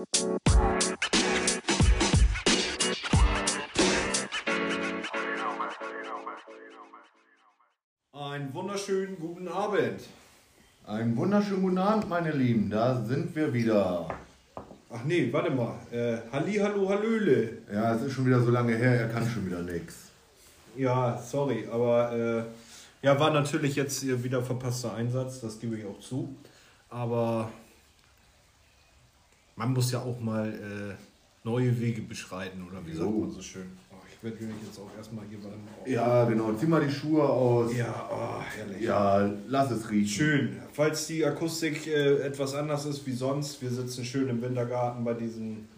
Einen wunderschönen guten Abend. Einen wunderschönen guten Abend, meine Lieben. Da sind wir wieder. Ach nee, warte mal. Äh, Halli, hallo, hallöle. Ja, es ist schon wieder so lange her, er kann schon wieder nichts. Ja, sorry, aber äh, ja, war natürlich jetzt wieder verpasster Einsatz, das gebe ich auch zu. Aber man muss ja auch mal äh, neue Wege beschreiten, oder wie sagt Jo. man so schön? Oh, ich werde mich jetzt auch erstmal hier beim. Ja, genau. Zieh mal die Schuhe aus. Ja, oh, herrlich. Ja, lass es riechen. Schön. Falls die Akustik äh, etwas anders ist wie sonst, wir sitzen schön im Wintergarten bei diesem,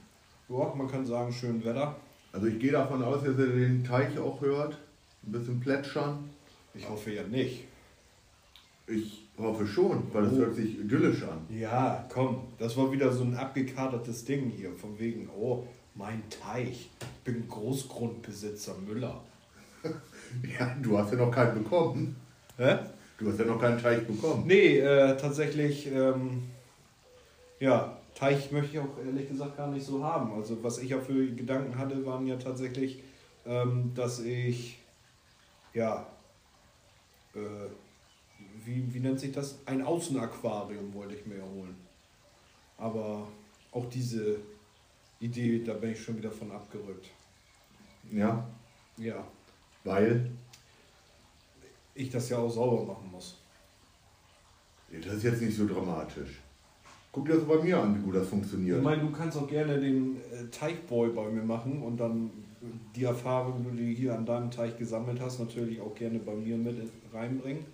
ja, man kann sagen, schönen Wetter. Also ich gehe davon aus, dass ihr den Teich auch hört. Ein bisschen plätschern. Ich hoffe ja nicht. Ich hoffe schon, weil es Oh. hört sich idyllisch an. Ja, komm, das war wieder so ein abgekadertes Ding hier, von wegen, oh, mein Teich, ich bin Großgrundbesitzer Müller. Ja, du hast ja noch keinen bekommen. Hä? Du hast ja noch keinen Teich bekommen. Nee, äh, tatsächlich, ähm, ja, Teich möchte ich auch ehrlich gesagt gar nicht so haben. Also was ich ja für Gedanken hatte, waren ja tatsächlich, ähm, dass ich, ja, äh, wie, wie nennt sich das? Ein Außenaquarium wollte ich mir holen. Aber auch diese Idee, da bin ich schon wieder von abgerückt. Ja, Ja, weil ich das ja auch sauber machen muss. das ist jetzt nicht so dramatisch. Guck dir das bei mir an, wie gut das funktioniert. Ich meine, du kannst auch gerne den äh, Teichboy bei mir machen und dann die Erfahrung, die du hier an deinem Teich gesammelt hast, natürlich auch gerne bei mir mit reinbringen.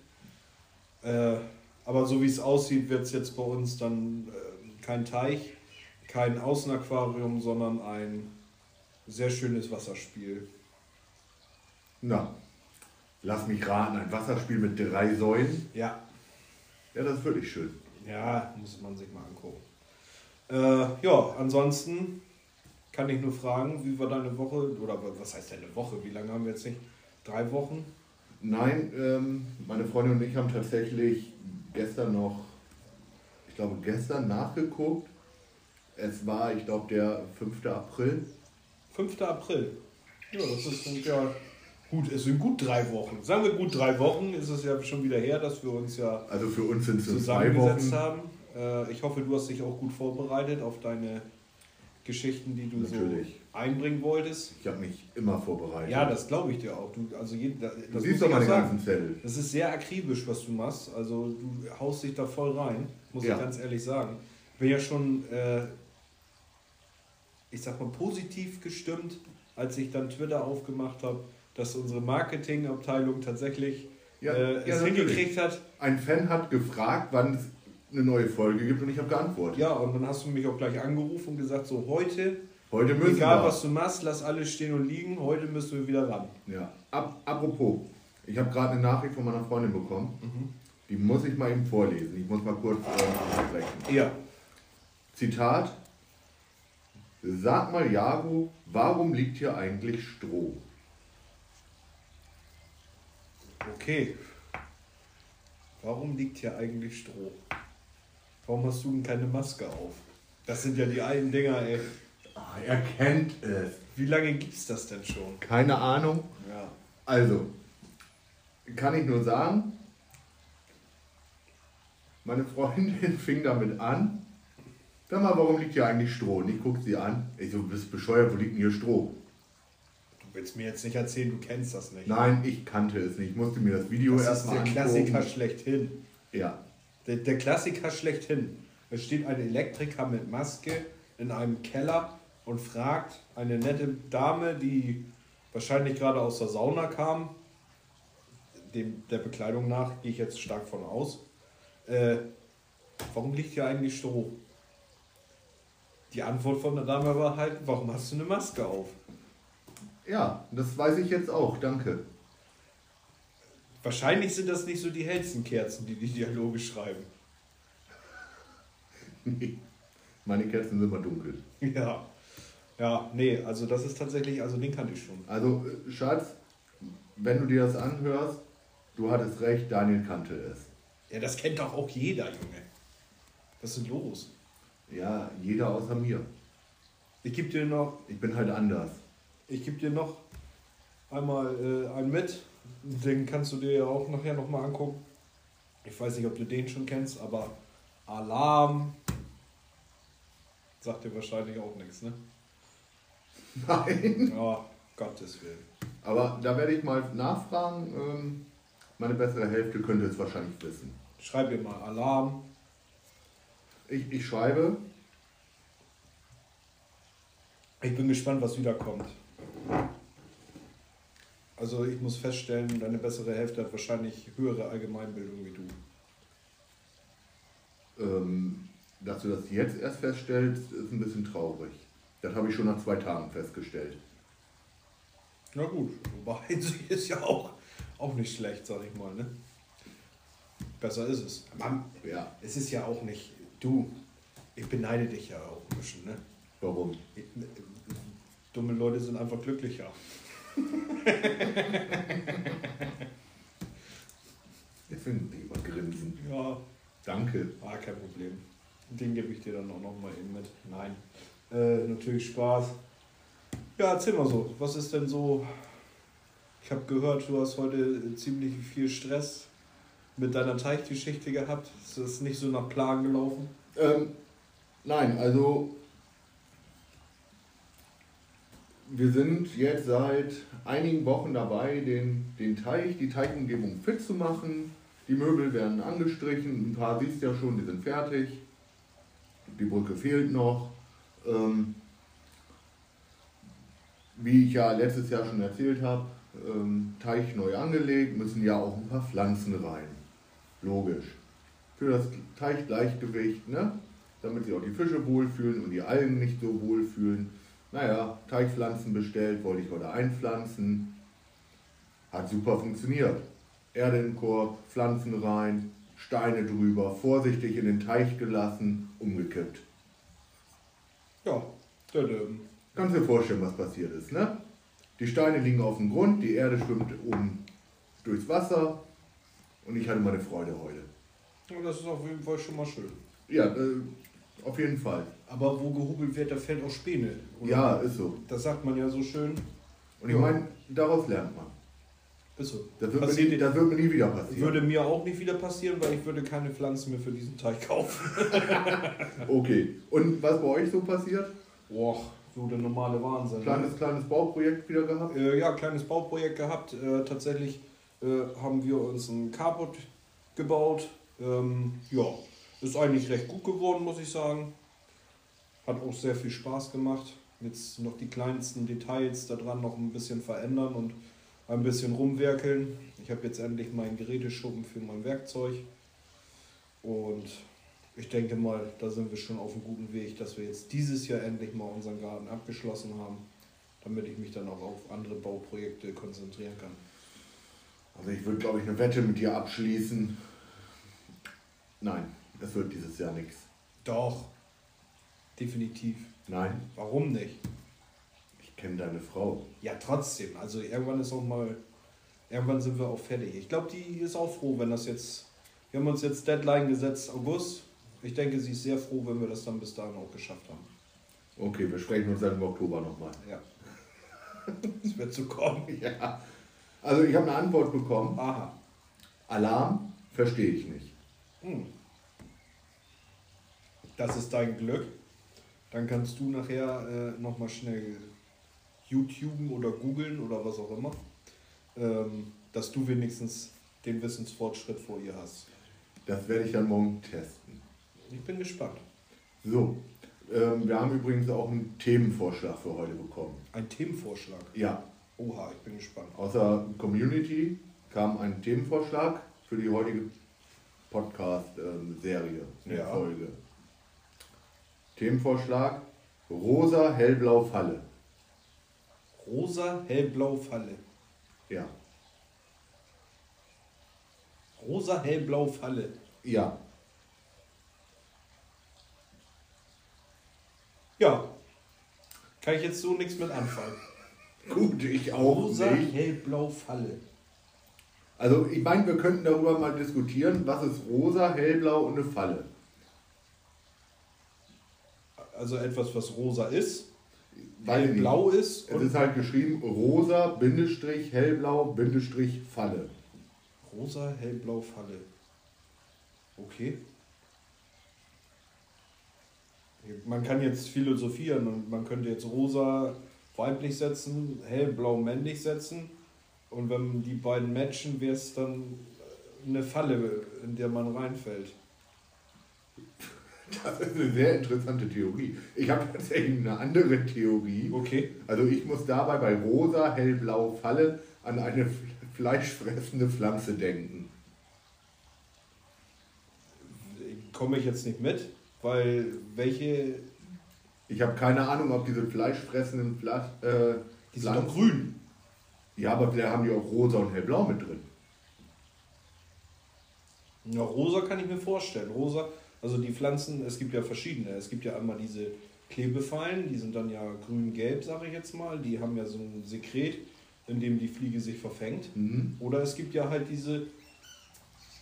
Äh, aber so wie es aussieht, wird es jetzt bei uns dann äh, kein Teich, kein Außenaquarium, sondern ein sehr schönes Wasserspiel. Na, lass mich raten, ein Wasserspiel mit drei Säulen. Ja, Ja, das ist wirklich schön. ja, muss man sich mal angucken. Äh, ja, ansonsten kann ich nur fragen, wie war deine Woche? Oder was heißt deine Woche? Wie lange haben wir jetzt nicht? Drei Wochen? Nein, ähm, meine Freundin und ich haben tatsächlich gestern noch, ich glaube gestern nachgeguckt. Es war, ich glaube, der 5. April. 5. April. Ja, das ist ja gut, es sind gut drei Wochen. Sagen wir gut drei Wochen, ist es ja schon wieder her, dass wir uns ja Also für uns sind zusammengesetzt Wochen. haben. Äh, ich hoffe, du hast dich auch gut vorbereitet auf deine Geschichten, die du Natürlich. so einbringen wolltest. Ich habe mich immer vorbereitet. Ja, das glaube ich dir auch. Du, also jeden, das du siehst doch meine ganzen Zettel. Das ist sehr akribisch, was du machst. Also du haust dich da voll rein, muss Ja. ich ganz ehrlich sagen. Ich bin ja schon, äh, ich sag mal, positiv gestimmt, als ich dann Twitter aufgemacht habe, dass unsere Marketingabteilung tatsächlich Ja, äh, ja, es natürlich. hingekriegt hat. Ein Fan hat gefragt, wann es eine neue Folge gibt und ich habe geantwortet. Ja, und dann hast du mich auch gleich angerufen und gesagt, so heute, Heute müssen egal wir. was du machst, lass alles stehen und liegen, heute müssen wir wieder ran. Ja. Ab, apropos, ich habe gerade eine Nachricht von meiner Freundin bekommen. Mhm. Die muss ich mal eben vorlesen. Ich muss mal kurz äh, sprechen. Ja, Zitat. Sag mal, Jago, warum liegt hier eigentlich Stroh? okay. Warum liegt hier eigentlich Stroh? Warum hast du denn keine Maske auf? Das sind ja die alten Dinger, ey. Ah, er kennt es. Wie lange gibt's das denn schon? Keine Ahnung. Ja. Also, kann ich nur sagen, meine Freundin fing damit an. Sag mal, warum liegt hier eigentlich Stroh? Und ich guck sie an. Ich so, du bist bescheuert, wo liegt denn hier Stroh? Du willst mir jetzt nicht erzählen, du kennst das nicht. Nein, ich kannte es nicht. Ich musste mir das Video das ist erstmal der. Klassiker schlechthin. Ja, Der, der Klassiker schlechthin. Es steht ein Elektriker mit Maske in einem Keller und fragt eine nette Dame, die wahrscheinlich gerade aus der Sauna kam, dem, der Bekleidung nach gehe ich jetzt stark von aus, äh, warum liegt hier eigentlich Stroh? Die Antwort von der Dame war halt, warum hast du eine Maske auf? ja, das weiß ich jetzt auch. Danke. Wahrscheinlich sind das nicht so die hellsten Kerzen, die die Dialoge schreiben. Meine Kerzen sind immer dunkel. Ja. Ja, nee, also das ist tatsächlich, also den kannte ich schon. Also, äh, Schatz, wenn du dir das anhörst, du hattest recht, Daniel kannte es. Ja, das kennt doch auch jeder, Junge. Was ist denn los? Ja, jeder außer mir. Ich gebe dir noch, Ich bin halt anders. ich gebe dir noch einmal äh, einen mit. Den kannst du dir ja auch nachher nochmal angucken. Ich weiß nicht, ob du den schon kennst, aber Alarm sagt dir wahrscheinlich auch nichts, ne? Nein. Ja, Gottes Willen. Aber da werde ich mal nachfragen. Ähm, meine bessere Hälfte könnte es wahrscheinlich wissen. Schreib dir mal Alarm. Ich, ich schreibe. Ich bin gespannt, was wiederkommt. Also ich muss feststellen, deine bessere Hälfte hat wahrscheinlich höhere Allgemeinbildung wie du. Ähm, dass du das jetzt erst feststellst, ist ein bisschen traurig. Das habe ich schon nach zwei Tagen festgestellt. Na gut, wobei ist ja auch, auch nicht schlecht, sag ich mal. Ne? Besser ist es. Mann, Ja, es ist ja auch nicht. Du, ich beneide dich ja auch ein bisschen. Ne? warum? Ich, dumme Leute sind einfach glücklicher. Jetzt finden die immer grinsen. Ja, Danke. ah, kein Problem. Den gebe ich dir dann auch noch mal eben mit. Nein, äh, natürlich Spaß. Ja, erzähl mal so. Was ist denn so? Ich habe gehört, du hast heute ziemlich viel Stress mit deiner Teichgeschichte gehabt. Ist das nicht so nach Plan gelaufen? Ähm, nein, also wir sind jetzt seit einigen Wochen dabei, den, den Teich, die Teichumgebung fit zu machen. Die Möbel werden angestrichen, ein paar siehst du ja schon, die sind fertig. Die Brücke fehlt noch. Ähm, wie ich ja letztes Jahr schon erzählt habe, ähm, Teich neu angelegt, müssen ja auch ein paar Pflanzen rein. Logisch. Für das Teichgleichgewicht, ne? damit sich auch die Fische wohlfühlen und die Algen nicht so wohlfühlen. Naja, Teichpflanzen bestellt, wollte ich heute einpflanzen. Hat super funktioniert. Erde im Korb, Pflanzen rein, Steine drüber, vorsichtig in den Teich gelassen, umgekippt. Ja, tadam. Kannst dir vorstellen, was passiert ist, ne? Die Steine liegen auf dem Grund, die Erde schwimmt oben durchs Wasser und ich hatte meine Freude heute. Ja, das ist auf jeden Fall schon mal schön. Ja, äh, auf jeden Fall. Aber wo gehobelt wird, da fällt auch Späne. oder? Ja, ist so. Das sagt man ja so schön. Und ich Ja. meine, daraus lernt man. Ist so. Das wird, mir nie, dir- das wird mir nie wieder passieren. Würde mir auch nicht wieder passieren, weil ich würde keine Pflanzen mehr für diesen Teich kaufen. Okay. Und was bei euch so passiert? Boah, so der normale Wahnsinn. ne? Kleines, kleines Bauprojekt wieder gehabt? Äh, ja, kleines Bauprojekt gehabt. Äh, tatsächlich äh, haben wir uns ein Carport gebaut. Ähm, ja, ist eigentlich recht gut geworden, muss ich sagen. Hat auch sehr viel Spaß gemacht. Jetzt noch die kleinsten Details daran noch ein bisschen verändern und ein bisschen rumwerkeln. Ich habe jetzt endlich meinen Geräteschuppen für mein Werkzeug. Und ich denke mal, da sind wir schon auf einem guten Weg, dass wir jetzt dieses Jahr endlich mal unseren Garten abgeschlossen haben, damit ich mich dann auch auf andere Bauprojekte konzentrieren kann. Also ich würde, glaube ich, eine Wette mit dir abschließen. Nein, es wird dieses Jahr nichts. Doch, definitiv. Nein, Warum nicht? Kenne deine Frau. Ja, trotzdem. Also irgendwann ist auch mal, irgendwann sind wir auch fertig. Ich glaube, die ist auch froh, wenn das jetzt, wir haben uns jetzt Deadline gesetzt, August. Ich denke, sie ist sehr froh, wenn wir das dann bis dahin auch geschafft haben. Okay, wir sprechen uns dann im Oktober nochmal. Ja. Es wird zu kommen. Ja. Also ich habe eine Antwort bekommen. Aha. Alarm verstehe ich nicht. Hm. Das ist dein Glück. Dann kannst du nachher äh, nochmal schnell YouTuben oder googeln oder was auch immer, ähm, dass du wenigstens den Wissensfortschritt vor ihr hast. Das werde ich dann morgen testen. Ich bin gespannt. So, ähm, wir haben übrigens auch einen Themenvorschlag für heute bekommen. Ein Themenvorschlag. Ja, Oha, ich bin gespannt. aus der Community kam ein Themenvorschlag für die heutige Podcast-Serie, Ja. Folge. Themenvorschlag: Rosa, hellblau, Falle. Rosa, hellblau, Falle. Ja, Rosa, hellblau, Falle. ja, Ja. Kann ich jetzt so nichts mit anfangen. gut, ich auch Rosa, nicht. hellblau, Falle. Also ich meine, wir könnten darüber mal diskutieren, was ist rosa, hellblau und eine Falle. also etwas, was rosa ist, Nicht. hellblau ist Es ist halt geschrieben rosa, Bindestrich, hellblau, Bindestrich, Falle. rosa, hellblau, Falle. Okay. Man kann jetzt philosophieren und man könnte jetzt rosa weiblich setzen, hellblau männlich setzen und wenn die beiden matchen, wäre es dann eine Falle, in der man reinfällt. Das ist eine sehr interessante Theorie. Ich habe tatsächlich eine andere Theorie. Okay. Also ich muss dabei bei rosa, hellblau, Falle an eine fleischfressende Pflanze denken. Komme ich jetzt nicht mit, weil welche, Ich habe keine Ahnung, ob diese fleischfressenden Fla äh, die sind doch Pflanzen- grün. Ja, aber vielleicht haben die auch rosa und hellblau mit drin. Ja, rosa kann ich mir vorstellen. Rosa, also die Pflanzen, es gibt ja verschiedene. Es gibt ja einmal diese Klebefallen, die sind dann ja grün-gelb, sage ich jetzt mal. Die haben ja so ein Sekret, in dem die Fliege sich verfängt. Mhm. Oder es gibt ja halt diese,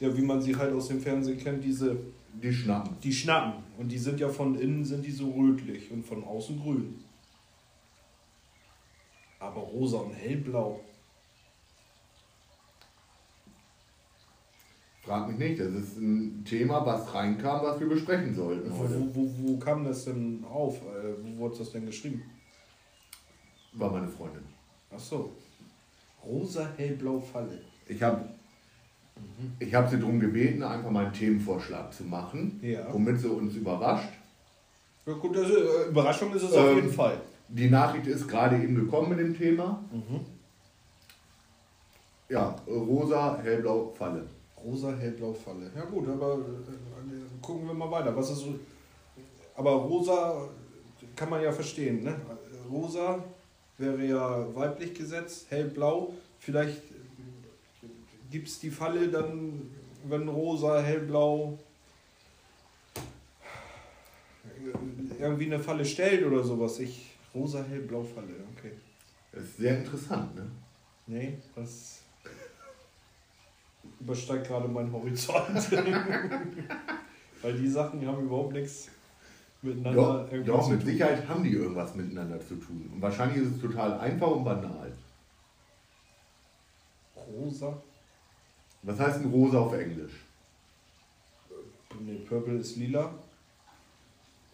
ja, wie man sie halt aus dem Fernsehen kennt, diese, Die schnappen. die Schnappen. Und die sind ja von innen sind die so rötlich und von außen grün. Aber rosa und hellblau. Frag mich nicht, das ist ein Thema, was reinkam, was wir besprechen sollten heute. Wo, wo, wo kam das denn auf? Äh, Wo wurde das denn geschrieben? War meine Freundin. Ach so. Rosa, hellblau, Falle. Ich habe ich hab sie darum gebeten, einfach mal einen Themenvorschlag zu machen, Ja. womit sie uns überrascht. Ja gut, also, äh, Überraschung ist es auf Ähm, jeden Fall. Die Nachricht ist gerade eben gekommen mit dem Thema. Mhm. Ja, rosa, hellblau, Falle. Rosa, hellblau, Falle. Ja gut, aber äh, gucken wir mal weiter. Was ist so? Aber rosa kann man ja verstehen, ne? Rosa wäre ja weiblich gesetzt, hellblau. Vielleicht gibt es die Falle dann, wenn rosa, hellblau irgendwie eine Falle stellt oder sowas. Ich rosa, hellblau, Falle. Okay. Das ist sehr interessant, ne? Nee, das übersteigt gerade meinen Horizont. Weil die Sachen die haben überhaupt nichts miteinander Doch, doch mit. Sicherheit haben die irgendwas miteinander zu tun. Und wahrscheinlich ist es total einfach und banal. Rosa? Was heißt denn rosa auf Englisch? Nee, Purple ist lila.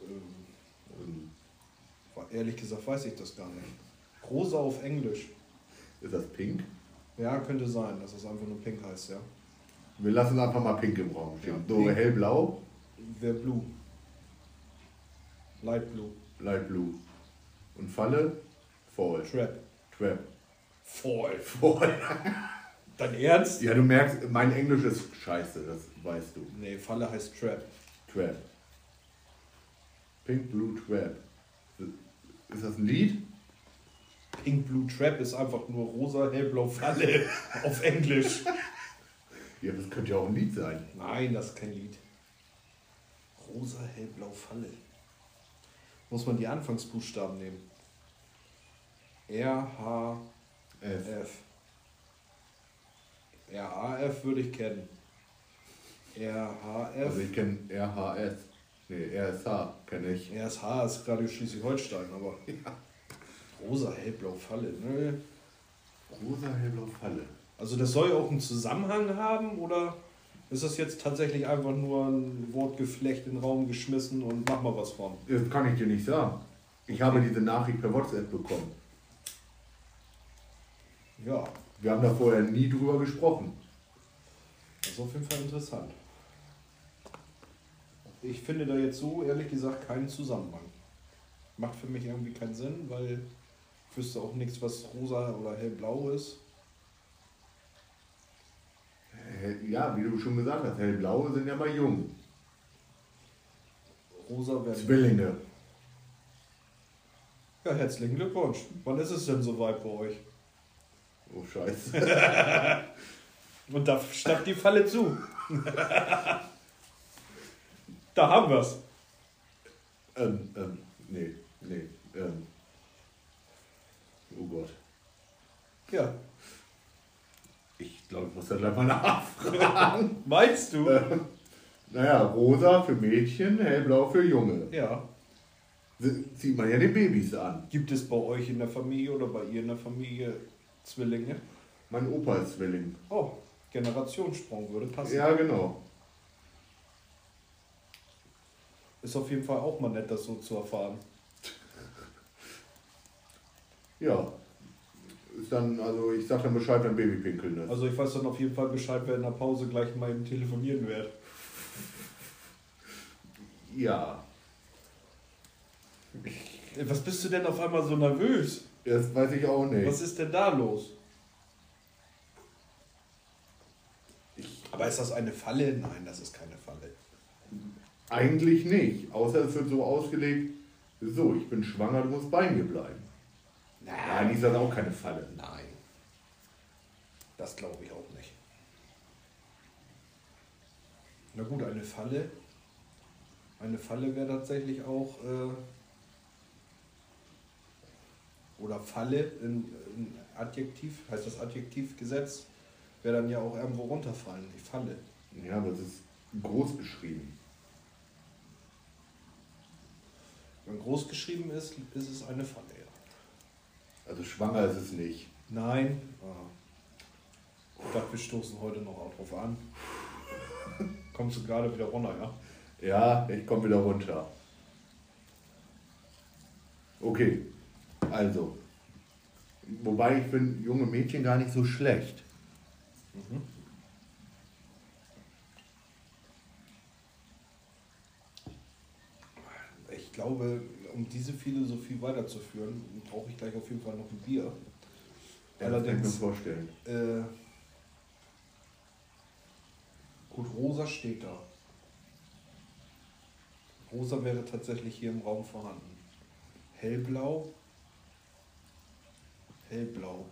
Ähm, Ähm, ehrlich gesagt weiß ich das gar nicht. Rosa auf Englisch. Ist das pink? Ja, könnte sein, dass es einfach nur pink heißt, ja. Wir lassen einfach mal pink im Raum stehen. Ja, so pink. hellblau, Wäre blue. Light blue. light blue. Und Falle, fall. Trap. Trap. Voll. Fall. Dein Ernst? Ja, du merkst, mein Englisch ist scheiße, das weißt du. Nee, Falle heißt Trap. Trap. Pink, blue, trap. Ist das ein Lied? Pink Blue Trap ist einfach nur rosa, hellblau Falle auf Englisch. Ja, das könnte ja auch ein Lied sein. Nein, das ist kein Lied. Rosa, hellblau Falle. Muss man die Anfangsbuchstaben nehmen. R, H, F. F. R, A, F würde ich kennen. R, H, F. Also ich kenne RHS. Nee, RSH kenne ich. R, H ist Radio Schleswig-Holstein, aber. Rosa, hellblau Falle. Nö. Rosa, hellblau, Falle. Also das soll auch einen Zusammenhang haben oder ist das jetzt tatsächlich einfach nur ein Wortgeflecht in den Raum geschmissen und mach mal was von? Das kann ich dir nicht sagen. Ich habe diese Nachricht per WhatsApp bekommen. Ja, Wir haben da vorher nie drüber gesprochen. das ist auf jeden Fall interessant. Ich finde da jetzt so ehrlich gesagt keinen Zusammenhang. Macht für mich irgendwie keinen Sinn, weil wüsste auch nichts, was rosa oder hellblau ist. Ja, wie du schon gesagt hast, hellblaue sind ja mal jung. Rosa wäre. Zwillinge. Ja, herzlichen Glückwunsch. Wann ist es denn soweit bei euch? Oh Scheiße. Und da stand die Falle zu. da haben wir's. ähm, ähm, nee, nee, ähm. Oh Gott. Ja. Ich glaube, ich muss da gleich mal nachfragen. Meinst du? Äh, naja, rosa für Mädchen, hellblau für Junge. Ja. zieht man ja den Babys an. Gibt es bei euch in der Familie oder bei ihr in der Familie Zwillinge? Mein Opa ist Zwilling. Oh, Generationssprung würde passen. Ja, genau. Ist auf jeden Fall auch mal nett, das so zu erfahren. Ja. Ist dann, also ich sag dann Bescheid, wenn Baby pinkeln ist. Also ich weiß dann auf jeden Fall Bescheid, wer in der Pause gleich mal eben telefonieren wird. Ja. Was bist du denn auf einmal so nervös? Das weiß ich auch nicht. Was ist denn da los? Aber ist das eine Falle? Nein, das ist keine Falle. Eigentlich nicht. Außer es wird so ausgelegt, so, ich bin schwanger, du musst bei mir bleiben. Nein, ist das auch keine Falle. Nein. Das glaube ich auch nicht. Na gut, eine Falle. Eine Falle wäre tatsächlich auch. Äh, oder Falle in, in Adjektiv, heißt das Adjektivgesetz, wäre dann ja auch irgendwo runterfallen, die Falle. Ja, aber es ist groß geschrieben. Wenn groß geschrieben ist, ist es eine Falle. Also schwanger ist es nicht. Nein. Ah. Ich dachte, wir stoßen heute noch drauf an. Kommst du gerade wieder runter, ja? Ja, ich komme wieder runter. Okay, also. Wobei ich finde junge Mädchen gar nicht so schlecht. Mhm. Ich glaube, um diese Philosophie weiterzuführen, brauche ich gleich auf jeden Fall noch ein Bier. Ja, das kann ich mir vorstellen. Äh, gut, rosa steht da. Rosa wäre tatsächlich hier im Raum vorhanden. Hellblau. Hellblau.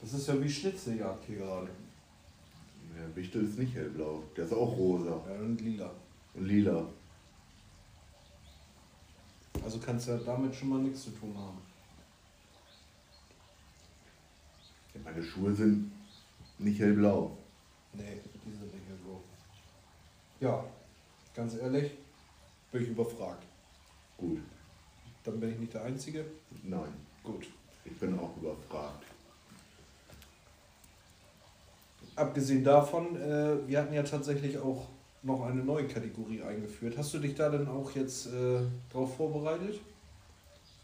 Das ist ja wie Schnitzeljagd hier gerade. Der Wichtel ist nicht hellblau. Der ist auch rosa. Ja, und lila. Und lila. Also kannst du ja damit schon mal nichts zu tun haben. Meine Schuhe sind nicht hellblau. Nee, die sind nicht hellblau. Ja, ganz ehrlich, bin ich überfragt. Gut. Dann bin ich nicht der Einzige. Nein. Gut. Ich bin auch überfragt. Abgesehen davon, äh, wir hatten ja tatsächlich auch noch eine neue Kategorie eingeführt. Hast du dich da denn auch jetzt äh, drauf vorbereitet?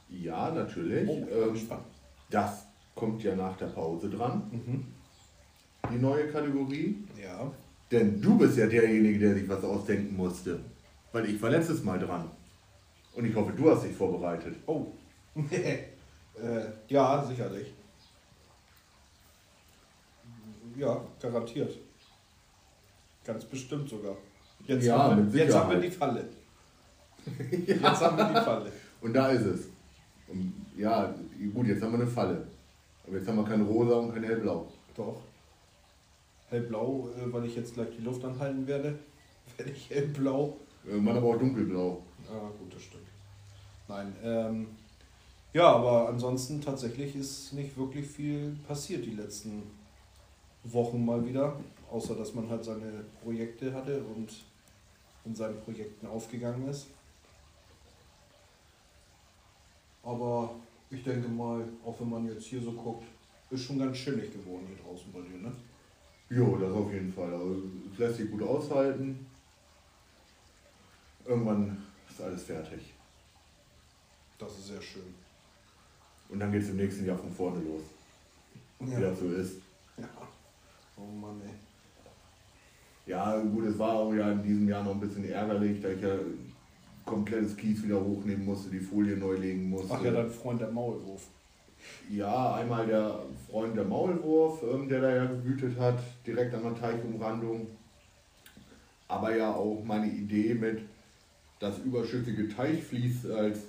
Ja, natürlich. Oh, ähm, das kommt ja nach der Pause dran, Mhm. die neue Kategorie. Ja. Denn du bist ja derjenige, der sich was ausdenken musste. Weil ich war letztes Mal dran. Und ich hoffe, du hast dich vorbereitet. Oh. äh, ja, sicherlich. Ja, garantiert. Ganz bestimmt sogar. Jetzt, Ja, haben, wir, jetzt haben wir die Falle. Jetzt haben wir die Falle. Und da ist es. Und ja, gut, jetzt haben wir eine Falle. Aber jetzt haben wir kein Rosa und kein Hellblau. Doch. Hellblau, äh, weil ich jetzt gleich die Luft anhalten werde, werde ich hellblau. Irgendwann aber auch dunkelblau. Ah, gut, das stimmt. Nein, ähm, ja, aber ansonsten tatsächlich ist nicht wirklich viel passiert die letzten Wochen mal wieder. Außer, dass man halt seine Projekte hatte und in seinen Projekten aufgegangen ist. Aber ich denke mal, auch wenn man jetzt hier so guckt, ist schon ganz chillig geworden hier draußen bei dir, ne? Jo, das auf jeden Fall. Also, es lässt sich gut aushalten. Irgendwann ist alles fertig. Das ist sehr schön. Und dann geht es im nächsten Jahr von vorne los. Wie das so ist. ja. Oh Mann, ey. Ja, gut, es war auch ja in diesem Jahr noch ein bisschen ärgerlich, da ich ja komplettes Kies wieder hochnehmen musste, die Folie neu legen musste. Ach ja, dein Freund der Maulwurf. Ja, einmal der Freund der Maulwurf, ähm, der da ja gewütet hat, direkt an der Teichumrandung. Aber ja auch meine Idee mit das überschüssige Teichvlies als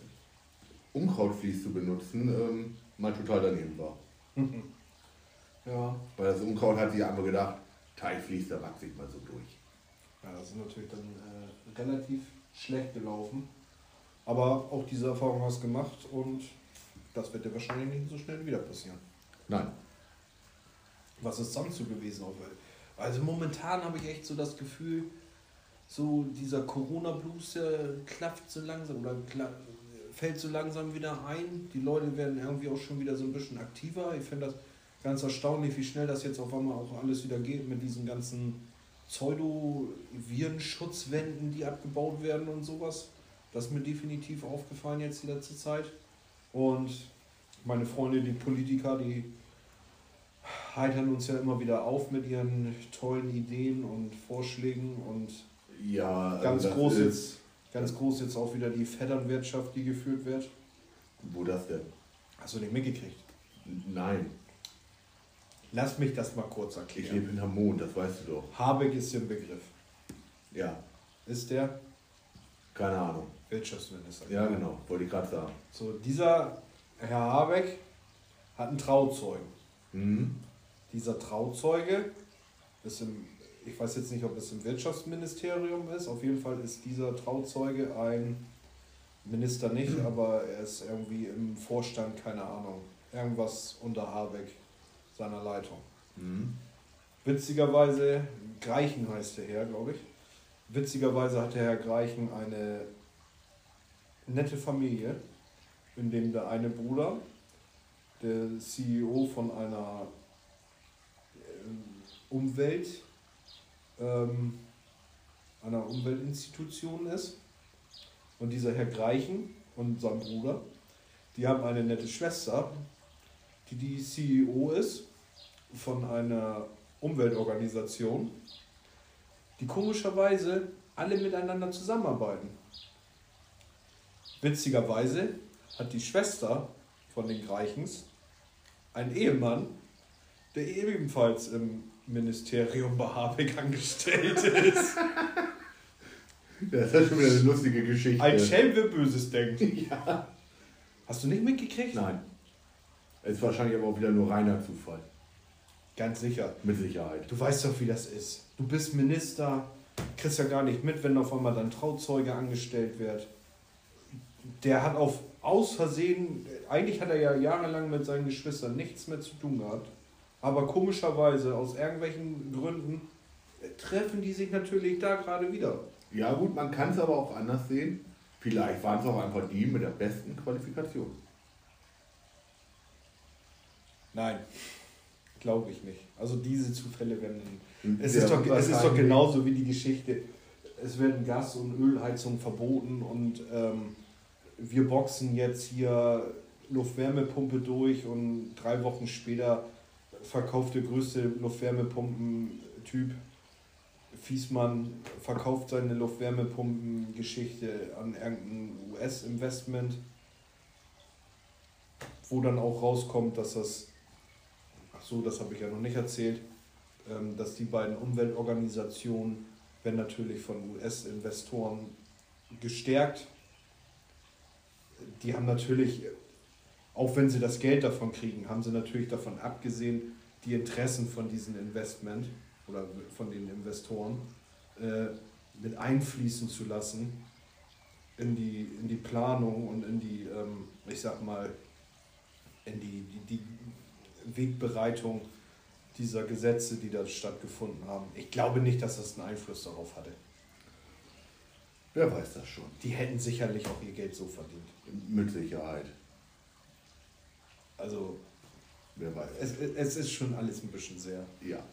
Unkrautvlies zu benutzen, ähm, mal total daneben war. Ja, Weil das Unkraut hat sich einfach gedacht, Teichvlies, da wachse ich mal so durch. ja, das ist natürlich dann äh, relativ schlecht gelaufen. Aber auch diese Erfahrung hast du gemacht und das wird dir wahrscheinlich nicht so schnell wieder passieren. Nein. Was ist sonst so gewesen auf Welt? Also momentan habe ich echt so das Gefühl, so dieser Corona-Blues, der klafft so langsam oder fällt so langsam wieder ein. Die Leute werden irgendwie auch schon wieder so ein bisschen aktiver. Ich finde das ganz erstaunlich, wie schnell das jetzt auf einmal auch alles wieder geht mit diesen ganzen Pseudo-Virenschutzwänden, die abgebaut werden und sowas. Das ist mir definitiv aufgefallen jetzt die letzte Zeit. Und meine Freunde, die Politiker, die heitern uns ja immer wieder auf mit ihren tollen Ideen und Vorschlägen und ja, ganz groß jetzt, ganz groß jetzt auch wieder die Vetternwirtschaft, die geführt wird. Wo das denn? Hast du nicht mitgekriegt? Nein. Lass mich das mal kurz erklären. Ich lebe hinterm Mond, das weißt du doch. Habeck ist im Begriff. Ja. Ist der? Keine Ahnung. Wirtschaftsminister. Ja, genau, wollte ich gerade sagen. So, dieser Herr Habeck hat einen Trauzeugen. Mhm. Dieser Trauzeuge ist im, ich weiß jetzt nicht, ob es im Wirtschaftsministerium ist, auf jeden Fall ist dieser Trauzeuge ein Minister nicht, mhm. aber er ist irgendwie im Vorstand, keine Ahnung, irgendwas unter Habeck seiner Leitung. Mhm. Witzigerweise, Greichen heißt der Herr, glaube ich. Witzigerweise hat der Herr Greichen eine nette Familie, in dem der eine Bruder, der CEO von einer ähm, Umwelt, ähm, einer Umweltinstitution ist. Und dieser Herr Greichen und sein Bruder, die haben eine nette Schwester, die CEO ist von einer Umweltorganisation, die komischerweise alle miteinander zusammenarbeiten. Witzigerweise hat die Schwester von den Greichens einen Ehemann, der ebenfalls im Ministerium bei Habeck angestellt ist. Das ist schon wieder eine lustige Geschichte. Ein Schelm, wer Böses denkt. Ja. Hast du nicht mitgekriegt? Nein. Es ist wahrscheinlich aber auch wieder nur reiner Zufall. Ganz sicher. Mit Sicherheit. Du weißt doch, wie das ist. Du bist Minister, kriegst ja gar nicht mit, wenn auf einmal dein Trauzeuge angestellt wird. Der hat auf aus Versehen, eigentlich hat er ja jahrelang mit seinen Geschwistern nichts mehr zu tun gehabt, aber komischerweise aus irgendwelchen Gründen treffen die sich natürlich da gerade wieder. Ja gut, man kann es aber auch anders sehen. Vielleicht waren es auch einfach die mit der besten Qualifikation. Nein, glaube ich nicht. Also diese Zufälle werden. Es ist, doch, es ist doch genauso wie die Geschichte. Es werden Gas- und Ölheizungen verboten und ähm, wir boxen jetzt hier Luftwärmepumpe durch und drei Wochen später verkauft der größte Luftwärmepumpen-Typ Fiesmann verkauft seine Luftwärmepumpen-Geschichte an irgendein US-Investment, wo dann auch rauskommt, dass das so, das habe ich ja noch nicht erzählt, ähm, dass die beiden Umweltorganisationen werden natürlich von US-Investoren gestärkt. Die haben natürlich, auch wenn sie das Geld davon kriegen, haben sie natürlich davon abgesehen, die Interessen von diesem Investment oder von den Investoren äh, mit einfließen zu lassen in die, in die Planung und in die, ähm, ich sag mal, in die, die, die Wegbereitung dieser Gesetze, die da stattgefunden haben. Ich glaube nicht, dass das einen Einfluss darauf hatte. Wer weiß das schon. Die hätten sicherlich auch ihr Geld so verdient. Mit Sicherheit. Also, wer weiß. Es, es ist schon alles ein bisschen sehr ja.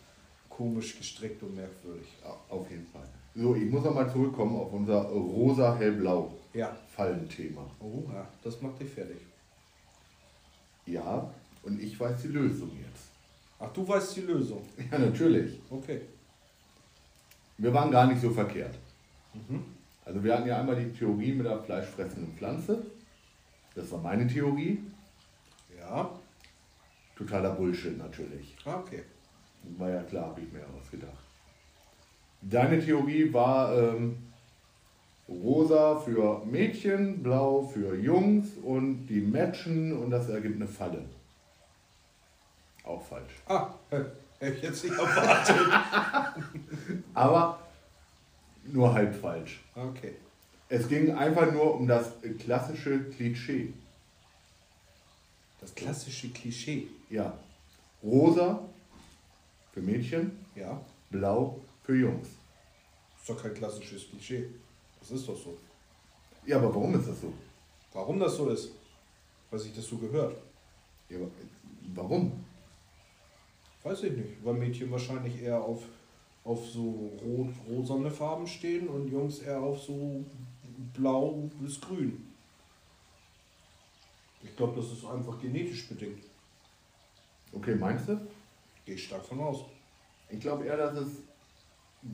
komisch gestrickt und merkwürdig. Auf jeden Fall. So, ich muss nochmal zurückkommen auf unser rosa-hellblau ja. Fallenthema. Oh, ja, das macht dich fertig. Ja, und ich weiß die Lösung jetzt. Ach, du weißt die Lösung? Ja, natürlich. Okay. Wir waren gar nicht so verkehrt. Mhm. Also wir hatten ja einmal die Theorie mit der fleischfressenden Pflanze. Das war meine Theorie. Ja. Totaler Bullshit natürlich. Ah, okay. War ja klar, habe ich mir ausgedacht. Deine Theorie war ähm, rosa für Mädchen, blau für Jungs und die matchen und das ergibt eine Falle. Auch falsch. Ah, hätte ich jetzt nicht erwartet. Aber nur halb falsch. Okay. Es ging einfach nur um das klassische Klischee. Das klassische Klischee? Ja. Rosa für Mädchen, ja. blau für Jungs. ist doch kein klassisches Klischee. Das ist doch so. Ja, aber warum ist das so? Warum das so ist? Weil sich das so gehört. Ja, aber warum? Weiß ich nicht. Weil Mädchen wahrscheinlich eher auf, auf so rot, rosane Farben stehen und Jungs eher auf so blau bis grün. Ich glaube, das ist einfach genetisch bedingt. Okay, meinst du? Gehe ich stark von aus. Ich glaube eher, dass es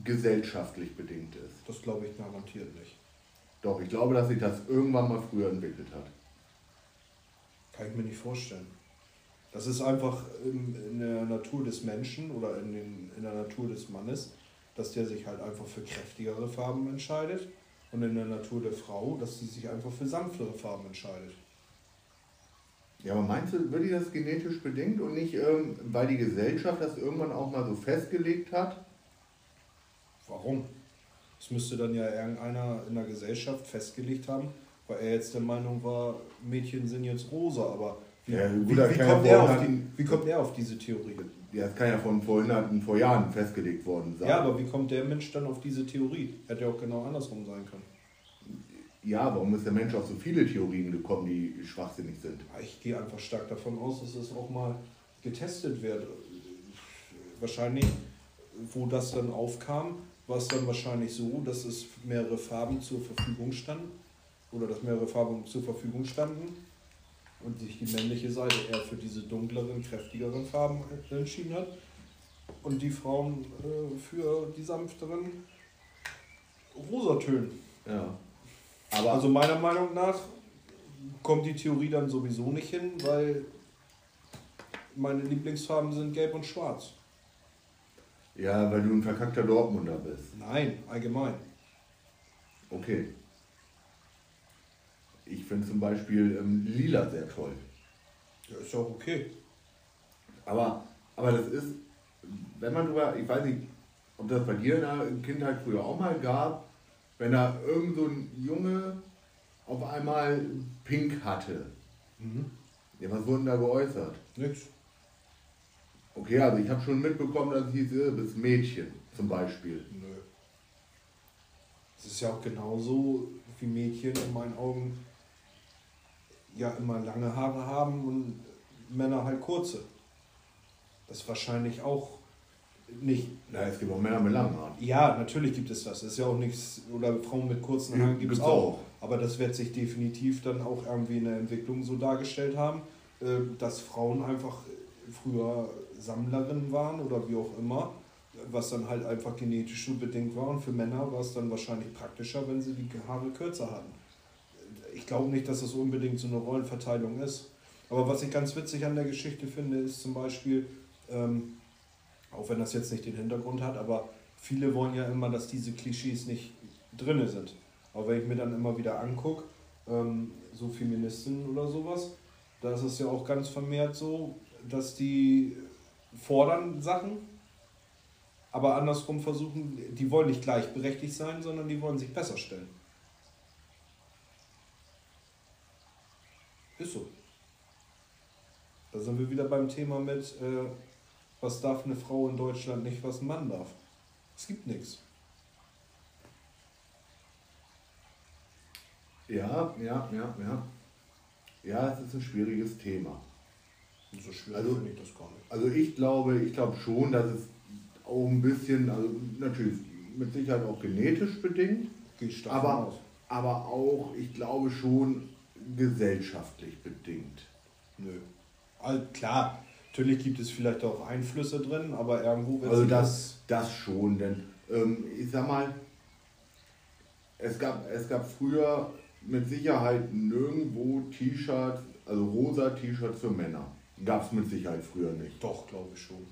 gesellschaftlich bedingt ist. Das glaube ich garantiert nicht. Doch, ich glaube, dass sich das irgendwann mal früher entwickelt hat. Kann ich mir nicht vorstellen. Das ist einfach in, in der Natur des Menschen oder in, den, in der Natur des Mannes, dass der sich halt einfach für kräftigere Farben entscheidet und in der Natur der Frau, dass sie sich einfach für sanftere Farben entscheidet. Ja, aber meinst du, wird die das genetisch bedingt und nicht, ähm, weil die Gesellschaft das irgendwann auch mal so festgelegt hat? Warum? Das müsste dann ja irgendeiner in der Gesellschaft festgelegt haben, weil er jetzt der Meinung war, Mädchen sind jetzt rosa, aber Ja, wie, wie, ja kommt er auf vorher- die, wie kommt er auf diese Theorie? Ja, das kann ja von vor hunderten, vor Jahren festgelegt worden sein. Ja, aber wie kommt der Mensch dann auf diese Theorie? Hätte ja auch genau andersrum sein können. Ja, warum ist der Mensch auf so viele Theorien gekommen, die schwachsinnig sind? Ich gehe einfach stark davon aus, dass es auch mal getestet wird. Wahrscheinlich, wo das dann aufkam, war es dann wahrscheinlich so, dass es mehrere Farben zur Verfügung standen oder dass mehrere Farben zur Verfügung standen und sich die männliche Seite eher für diese dunkleren, kräftigeren Farben entschieden hat und die Frauen äh, für die sanfteren Rosatönen. Ja. Aber Also meiner Meinung nach kommt die Theorie dann sowieso nicht hin, weil meine Lieblingsfarben sind gelb und schwarz. ja, weil du ein verkackter Dortmunder bist. Nein, allgemein. Okay. Ich finde zum Beispiel ähm, lila sehr toll. Ja, ist ja auch okay. Aber, aber das ist, wenn man drüber, ich weiß nicht, ob das bei dir in der Kindheit früher auch mal gab, wenn da irgend so ein Junge auf einmal pink hatte. Mhm. Ja, was wurden da geäußert? Nix. Okay, also ich habe schon mitbekommen, dass es hieß, äh, das Mädchen zum Beispiel. Nö. Es ist ja auch genauso wie Mädchen in meinen Augen ja immer lange Haare haben und Männer halt kurze. Das ist wahrscheinlich auch nicht Na, es gibt auch Männer mit langen Haaren. Ja, natürlich gibt es das. Das ist ja auch nichts, oder Frauen mit kurzen Haaren gibt es auch. auch. Aber das wird sich definitiv dann auch irgendwie in der Entwicklung so dargestellt haben, äh, dass Frauen einfach früher Sammlerinnen waren oder wie auch immer, was dann halt einfach genetisch so bedingt war. Und für Männer war es dann wahrscheinlich praktischer, wenn sie die Haare kürzer hatten. Ich glaube nicht, dass das unbedingt so eine Rollenverteilung ist. Aber was ich ganz witzig an der Geschichte finde, ist zum Beispiel, ähm, auch wenn das jetzt nicht den Hintergrund hat, aber viele wollen ja immer, dass diese Klischees nicht drinne sind. Aber wenn ich mir dann immer wieder angucke, ähm, so Feministinnen oder sowas, da ist es ja auch ganz vermehrt so, dass die fordern Sachen, aber andersrum versuchen, die wollen nicht gleichberechtigt sein, sondern die wollen sich besser stellen. Ist so. Da sind wir wieder beim Thema mit, äh, was darf eine Frau in Deutschland nicht, was ein Mann darf. Es gibt nichts. Ja, ja, ja, ja. Ja, es ist ein schwieriges Thema. So schwierig Also- finde ich das gar nicht. Also ich glaube, ich glaube schon, dass es auch ein bisschen, also natürlich mit Sicherheit auch genetisch bedingt, aber, aus. aber auch, ich glaube schon gesellschaftlich bedingt. Nö. Also klar, natürlich gibt es vielleicht auch Einflüsse drin, aber irgendwo wird Also das, das schon, denn ähm, ich sag mal, es gab, es gab früher mit Sicherheit nirgendwo T-Shirts, also rosa T-Shirts für Männer. Gab es mit Sicherheit früher nicht. Doch, glaube ich schon.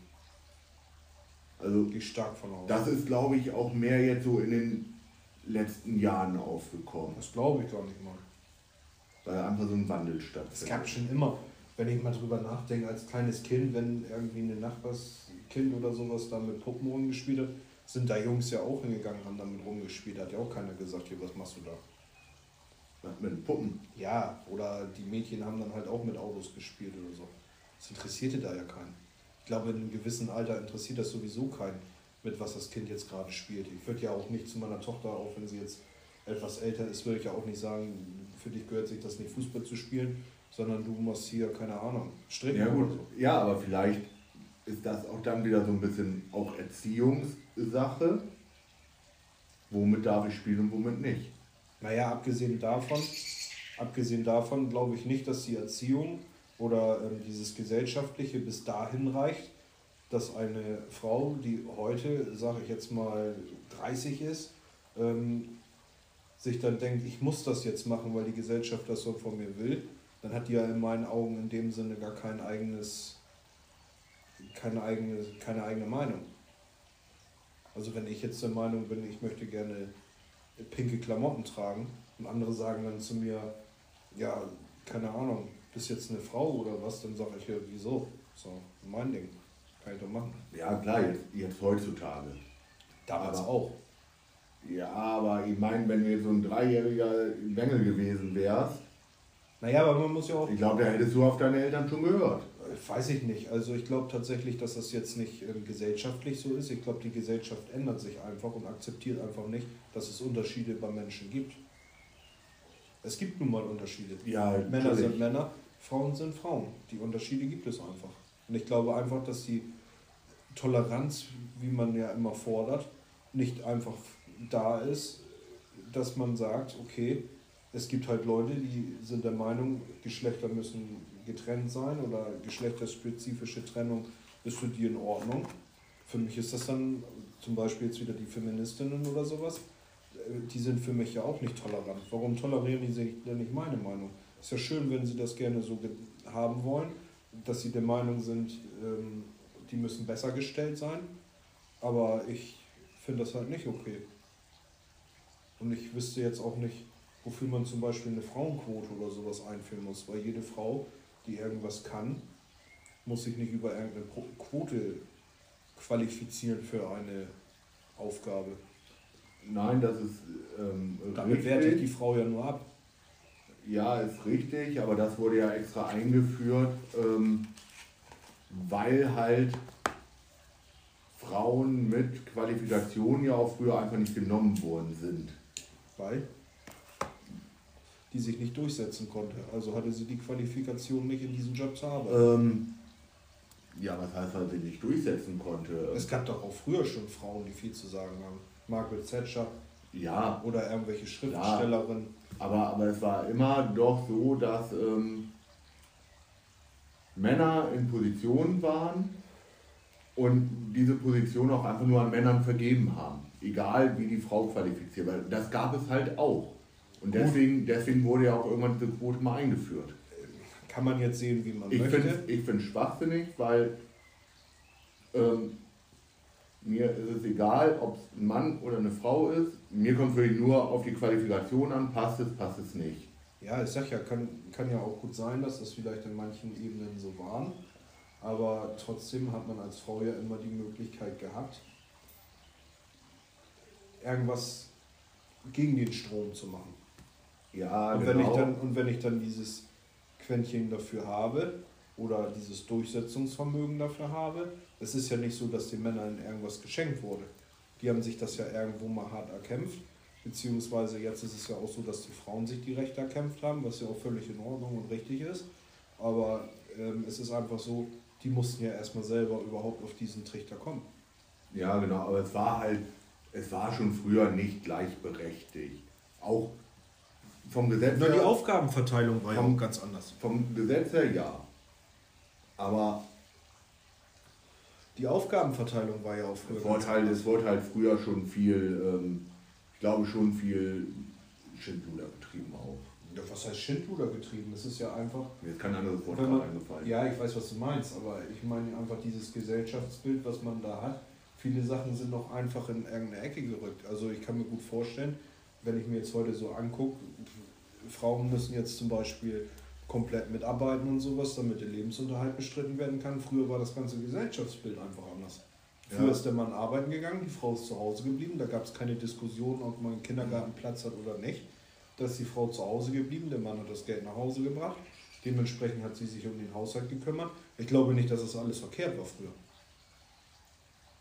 Also Gehe ich stark von aus. das ist, glaube ich, auch mehr jetzt so in den letzten Jahren aufgekommen, Das glaube ich gar nicht mal. Weil einfach so ein Wandel Es stattfindet. gab schon immer, wenn ich mal drüber nachdenke, als kleines Kind, wenn irgendwie ein Nachbarskind oder sowas da mit Puppen rumgespielt hat, sind da Jungs ja auch hingegangen, haben damit rumgespielt. Hat ja auch keiner gesagt, hier, was machst du da? Was mit Puppen. Ja, oder die Mädchen haben dann halt auch mit Autos gespielt oder so. Das interessierte da ja keinen. Ich glaube, in einem gewissen Alter interessiert das sowieso keinen. mit was das Kind jetzt gerade spielt. Ich würde ja auch nicht zu meiner Tochter, auch wenn sie jetzt etwas älter ist, würde ich ja auch nicht sagen, für dich gehört sich das nicht Fußball zu spielen, sondern du musst hier, keine Ahnung, stricken Ja, gut. so. ja, aber vielleicht ist das auch dann wieder so ein bisschen auch Erziehungssache. Womit darf ich spielen und womit nicht? Naja, abgesehen davon, abgesehen davon glaube ich nicht, dass die Erziehung oder ähm, dieses Gesellschaftliche bis dahin reicht, dass eine Frau, die heute, sage ich jetzt mal, 30 ist, ähm, sich dann denkt, ich muss das jetzt machen, weil die Gesellschaft das so von mir will, dann hat die ja in meinen Augen in dem Sinne gar kein eigenes, keine eigene, keine eigene Meinung. Also wenn ich jetzt der Meinung bin, ich möchte gerne pinke Klamotten tragen und andere sagen dann zu mir, ja, keine Ahnung, bist jetzt eine Frau oder was, dann sage ich ja, wieso? So, mein Ding. Kann ich doch machen. Ja, klar, jetzt, jetzt heutzutage. Damals Aber- auch. Ja, aber ich meine, wenn du jetzt so ein dreijähriger Bengel gewesen wärst, Naja, aber man muss ja auch ich glaube, da hättest du auf deine Eltern schon gehört. Äh, Weiß ich nicht. Also ich glaube tatsächlich, dass das jetzt nicht ähm, gesellschaftlich so ist. Ich glaube, die Gesellschaft ändert sich einfach und akzeptiert einfach nicht, dass es Unterschiede bei Menschen gibt. Es gibt nun mal Unterschiede. Ja, Männer natürlich. sind Männer, Frauen sind Frauen. Die Unterschiede gibt es einfach. Und ich glaube einfach, dass die Toleranz, wie man ja immer fordert, nicht einfach da ist, dass man sagt, okay, es gibt halt Leute, die sind der Meinung, Geschlechter müssen getrennt sein oder geschlechterspezifische Trennung ist für die in Ordnung. Für mich ist das dann zum Beispiel jetzt wieder die Feministinnen oder sowas, die sind für mich ja auch nicht tolerant. Warum tolerieren die sich denn nicht meine Meinung? Ist ja schön, wenn sie das gerne so haben wollen, dass sie der Meinung sind, ähm, die müssen besser gestellt sein, aber ich finde das halt nicht okay. Und ich wüsste jetzt auch nicht, wofür man zum Beispiel eine Frauenquote oder sowas einführen muss, weil jede Frau, die irgendwas kann, muss sich nicht über irgendeine Quote qualifizieren für eine Aufgabe. Nein, das ist ähm, Damit werte ich die Frau ja nur ab. Ja, ist richtig, aber das wurde ja extra eingeführt, ähm, weil halt Frauen mit Qualifikation ja auch früher einfach nicht genommen worden sind. Weil die sich nicht durchsetzen konnte. Also hatte sie die Qualifikation nicht in diesem Job zu arbeiten. Ähm, ja, was heißt, weil sie nicht durchsetzen konnte? Es gab doch auch früher schon Frauen, die viel zu sagen haben. Margaret Thatcher Ja, oder irgendwelche Schriftstellerinnen. aber, aber es war immer doch so, dass ähm, Männer in Positionen waren und diese Position auch einfach nur an Männern vergeben haben. Egal wie die Frau qualifiziert war. Das gab es halt auch. Und deswegen, deswegen wurde ja auch irgendwann diese Quote mal eingeführt. Kann man jetzt sehen, wie man Ich möchte. finde ich find's schwachsinnig, weil ähm, mir ist es egal, ob es ein Mann oder eine Frau ist. Mir kommt es wirklich nur auf die Qualifikation an, passt es, passt es nicht. Ja, ich sag ja, kann, kann ja auch gut sein, dass das vielleicht in manchen Ebenen so waren. Aber trotzdem hat man als Frau ja immer die Möglichkeit gehabt, irgendwas gegen den Strom zu machen. Ja, Und, genau. wenn ich dann, und wenn ich dann dieses Quäntchen dafür habe oder dieses Durchsetzungsvermögen dafür habe, es ist ja nicht so, dass den Männern irgendwas geschenkt wurde. Die haben sich das ja irgendwo mal hart erkämpft. Beziehungsweise jetzt ist es ja auch so, dass die Frauen sich die Rechte erkämpft haben, was ja auch völlig in Ordnung und richtig ist. Aber ähm, es ist einfach so, die mussten ja erstmal selber überhaupt auf diesen Trichter kommen. ja, genau, aber es war halt, es war schon früher nicht gleichberechtigt. Auch vom Gesetz Nur die her, Aufgabenverteilung war ja Vom- auch ganz anders. vom Gesetz her ja. Aber Die Aufgabenverteilung war ja auch früher es ganz wurde, halt, anders. es wurde halt früher schon viel, ähm, ich glaube schon viel Schindluder betrieben auch. Ja, was heißt Schindluder getrieben? Es ist ja einfach Mir ist kein anderes Wort gerade man, eingefallen. ja, ich weiß, was du meinst, aber ich meine einfach dieses Gesellschaftsbild, was man da hat. Viele Sachen sind noch einfach in irgendeine Ecke gerückt. Also ich kann mir gut vorstellen, wenn ich mir jetzt heute so angucke, Frauen müssen jetzt zum Beispiel komplett mitarbeiten und sowas, damit der Lebensunterhalt bestritten werden kann. Früher war das ganze Gesellschaftsbild einfach anders. Früher Ja. ist der Mann arbeiten gegangen, die Frau ist zu Hause geblieben, da gab es keine Diskussion, ob man einen Kindergartenplatz hat oder nicht. Da ist die Frau zu Hause geblieben, der Mann hat das Geld nach Hause gebracht. Dementsprechend hat sie sich um den Haushalt gekümmert. Ich glaube nicht, dass das alles verkehrt war früher.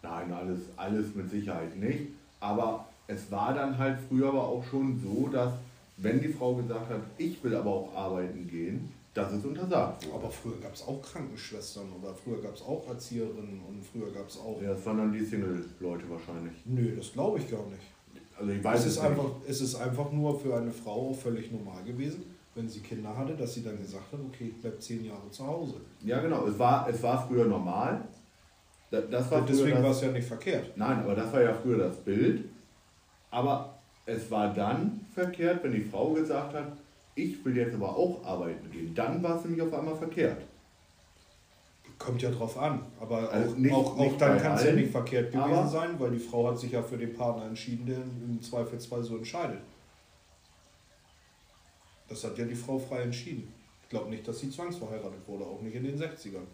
Nein, alles, alles mit Sicherheit nicht. Aber es war dann halt früher aber auch schon so, dass wenn die Frau gesagt hat, ich will aber auch arbeiten gehen, dass es untersagt wurde. Aber früher gab es auch Krankenschwestern oder früher gab es auch Erzieherinnen und früher gab es auch. Ja, das waren dann die Single-Leute wahrscheinlich. Nö, das glaube ich gar nicht. Also ich weiß es, ist einfach, es ist einfach nur für eine Frau völlig normal gewesen, wenn sie Kinder hatte, dass sie dann gesagt hat, okay, ich bleibe zehn Jahre zu Hause. Ja, genau. Es war, es war früher normal. Das war Deswegen war es ja nicht verkehrt. Nein, aber das war ja früher das Bild. Aber es war dann verkehrt, wenn die Frau gesagt hat, ich will jetzt aber auch arbeiten gehen. Dann war es nämlich auf einmal verkehrt. Kommt ja drauf an, aber also auch, nicht, auch, nicht auch dann kann es ja nicht verkehrt gewesen sein, weil die Frau hat sich ja für den Partner entschieden, der im Zweifelsfall so entscheidet. Das hat ja die Frau frei entschieden. Ich glaube nicht, dass sie zwangsverheiratet wurde, auch nicht in den 60ern.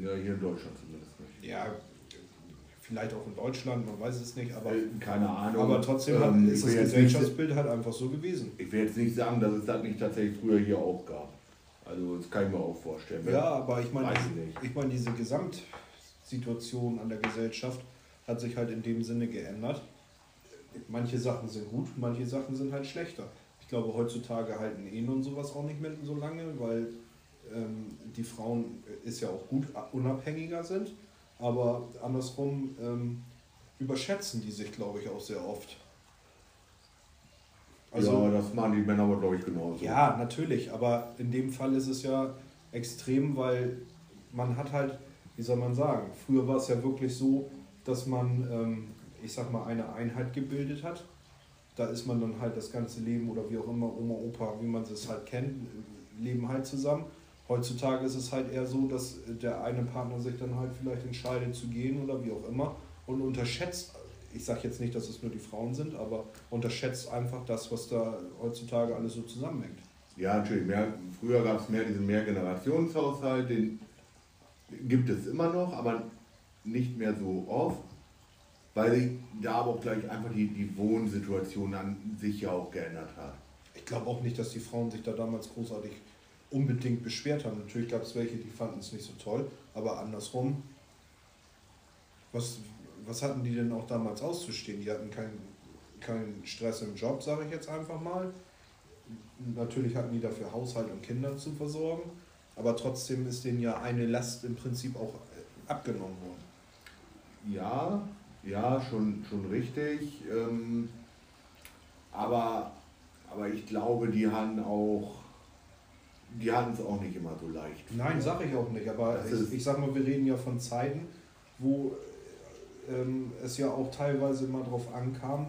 Ja, hier in Deutschland zumindest nicht. Ja, vielleicht auch in Deutschland, man weiß es nicht, aber äh, keine Ahnung. Aber trotzdem ähm, ist das Gesellschaftsbild halt einfach so gewesen. Ich will jetzt nicht sagen, dass es das nicht tatsächlich früher hier auch gab. Also das kann ich mir auch vorstellen. Ja, aber ich meine, ich meine, diese Gesamtsituation an der Gesellschaft hat sich halt in dem Sinne geändert. Manche Sachen sind gut, manche Sachen sind halt schlechter. Ich glaube, heutzutage halten Ehen und sowas auch nicht mehr so lange, weil ähm, die Frauen ist ja auch gut unabhängiger sind aber andersrum ähm, überschätzen die sich, glaube ich, auch sehr oft. Also, ja, das machen die Männer aber, glaube ich, genauso. Ja, natürlich, aber in dem Fall ist es ja extrem, weil man hat halt, wie soll man sagen, früher war es ja wirklich so, dass man, ähm, ich sag mal, eine Einheit gebildet hat. Da ist man dann halt das ganze Leben oder wie auch immer, Oma, Opa, wie man es halt kennt, leben halt zusammen. Heutzutage ist es halt eher so, dass der eine Partner sich dann halt vielleicht entscheidet zu gehen oder wie auch immer und unterschätzt, ich sage jetzt nicht, dass es nur die Frauen sind, aber unterschätzt einfach das, was da heutzutage alles so zusammenhängt. Ja, natürlich. Mehr, früher gab es mehr diesen Mehrgenerationshaushalt, den gibt es immer noch, aber nicht mehr so oft, weil sich da aber auch gleich einfach die, die Wohnsituation an sich ja auch geändert hat. Ich glaube auch nicht, dass die Frauen sich da damals großartig unbedingt beschwert haben. Natürlich gab es welche, die fanden es nicht so toll, aber andersrum, was, was hatten die denn auch damals auszustehen? Die hatten keinen keinen Stress im Job, sage ich jetzt einfach mal. Natürlich hatten die dafür Haushalt und Kinder zu versorgen, aber trotzdem ist denen ja eine Last im Prinzip auch äh, abgenommen worden. Ja, ja, schon, schon richtig. Ähm, aber, aber ich glaube, die haben auch die hatten es auch nicht immer so leicht. Nein, sage ich auch nicht. Aber ich, ich sag mal, wir reden ja von Zeiten, wo ähm, es ja auch teilweise immer darauf ankam,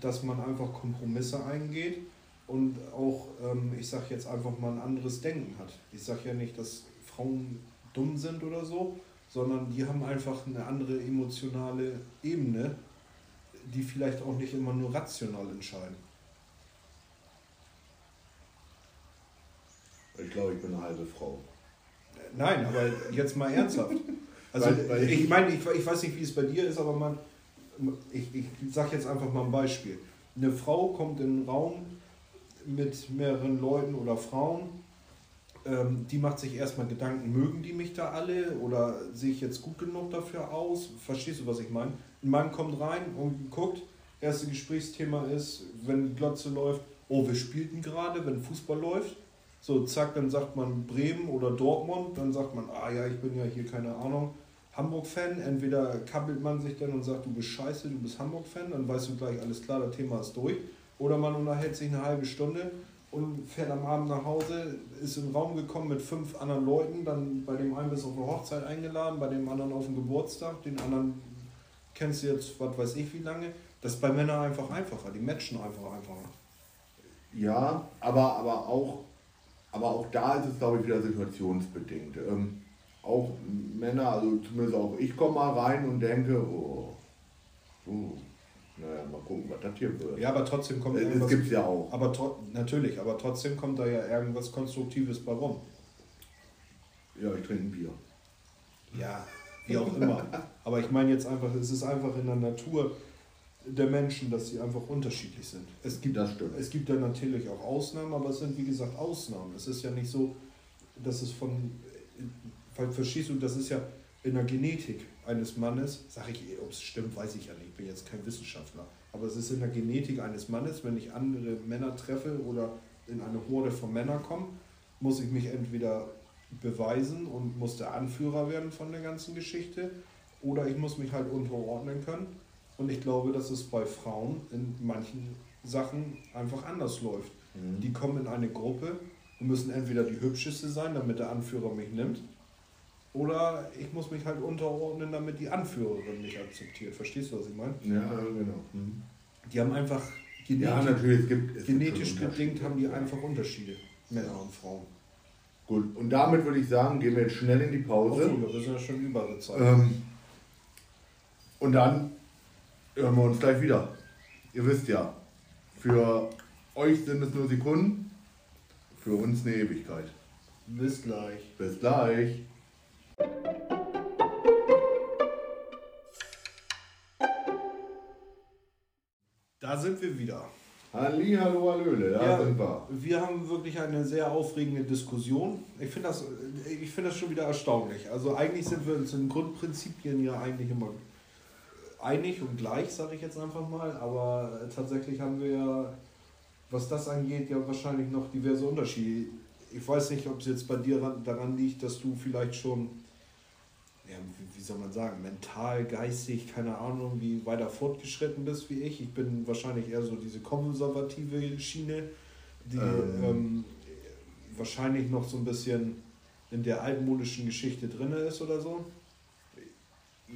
dass man einfach Kompromisse eingeht und auch, ähm, ich sag jetzt einfach mal ein anderes Denken hat. Ich sage ja nicht, dass Frauen dumm sind oder so, sondern die haben einfach eine andere emotionale Ebene, die vielleicht auch nicht immer nur rational entscheiden. Ich glaube, ich bin eine halbe Frau. Nein, aber jetzt mal ernsthaft. Also weil, weil ich, ich meine, ich, ich weiß nicht, wie es bei dir ist, aber man, ich, ich sage jetzt einfach mal ein Beispiel. Eine Frau kommt in einen Raum mit mehreren Leuten oder Frauen, ähm, die macht sich erstmal Gedanken, mögen die mich da alle oder sehe ich jetzt gut genug dafür aus? Verstehst du, was ich meine? Ein Mann kommt rein und guckt, erste Gesprächsthema ist, wenn die Glotze läuft, oh, wir spielten gerade, wenn Fußball läuft. So, zack, dann sagt man Bremen oder Dortmund, dann sagt man, ah ja, ich bin ja hier, keine Ahnung, Hamburg-Fan. Entweder kappelt man sich dann und sagt, du bist scheiße, du bist Hamburg-Fan, dann weißt du gleich, alles klar, das Thema ist durch. Oder man unterhält sich eine halbe Stunde und fährt am Abend nach Hause, ist den Raum gekommen mit fünf anderen Leuten, dann bei dem einen bist du auf eine Hochzeit eingeladen, bei dem anderen auf den Geburtstag, den anderen kennst du jetzt, was weiß ich wie lange. Das ist bei Männern einfach einfacher, die matchen einfach einfacher. Ja, aber, aber auch aber auch da ist es, glaube ich, wieder situationsbedingt. Ähm, auch Männer, also zumindest auch ich komme mal rein und denke, oh, uh, naja, mal gucken, was das hier wird. Ja, aber trotzdem kommt das irgendwas. Das gibt es ja auch. Aber natürlich, aber trotzdem kommt da ja irgendwas Konstruktives bei rum. Ja, ich trinke ein Bier. Ja, wie auch immer. aber ich meine jetzt einfach, es ist einfach in der Natur der Menschen, dass sie einfach unterschiedlich sind. Es gibt, das stimmt. Es gibt ja natürlich auch Ausnahmen, aber es sind wie gesagt Ausnahmen. Es ist ja nicht so, dass es von, verstehst du, das ist ja, in der Genetik eines Mannes, sage ich, ob es stimmt, weiß ich ja nicht, ich bin jetzt kein Wissenschaftler, aber es ist in der Genetik eines Mannes, wenn ich andere Männer treffe oder in eine Horde von Männern komme, muss ich mich entweder beweisen und muss der Anführer werden von der ganzen Geschichte oder ich muss mich halt unterordnen können. Und ich glaube, dass es bei Frauen in manchen Sachen einfach anders läuft. Mhm. Die kommen in eine Gruppe und müssen entweder die hübscheste sein, damit der Anführer mich nimmt, oder ich muss mich halt unterordnen, damit die Anführerin mich akzeptiert. Verstehst du, was ich meine? Ja, genau. Mhm. Die haben einfach genetisch, ja, natürlich, es gibt, es genetisch gibt bedingt haben die einfach Unterschiede, Männer und Frauen. Gut, und damit würde ich sagen, gehen wir jetzt schnell in die Pause. Ach so, wir sind ja schon über Zeit. Ähm, und dann hören wir uns gleich wieder. Ihr wisst ja, für euch sind es nur Sekunden, für uns eine Ewigkeit. Bis gleich. Bis gleich. Da sind wir wieder. Halli, hallo, hallöle, da ja, sind wir. Wir haben wirklich eine sehr aufregende Diskussion. Ich finde das, find das schon wieder erstaunlich. Also eigentlich sind wir uns in Grundprinzipien ja eigentlich immer einig und gleich, sage ich jetzt einfach mal. Aber tatsächlich haben wir ja, was das angeht, ja wahrscheinlich noch diverse Unterschiede. Ich weiß nicht, ob es jetzt bei dir daran liegt, dass du vielleicht schon ja, wie soll man sagen, mental, geistig, keine Ahnung, wie weiter fortgeschritten bist wie ich. Ich bin wahrscheinlich eher so diese konservative Schiene, die ähm. Ähm, wahrscheinlich noch so ein bisschen in der altmodischen Geschichte drin ist oder so.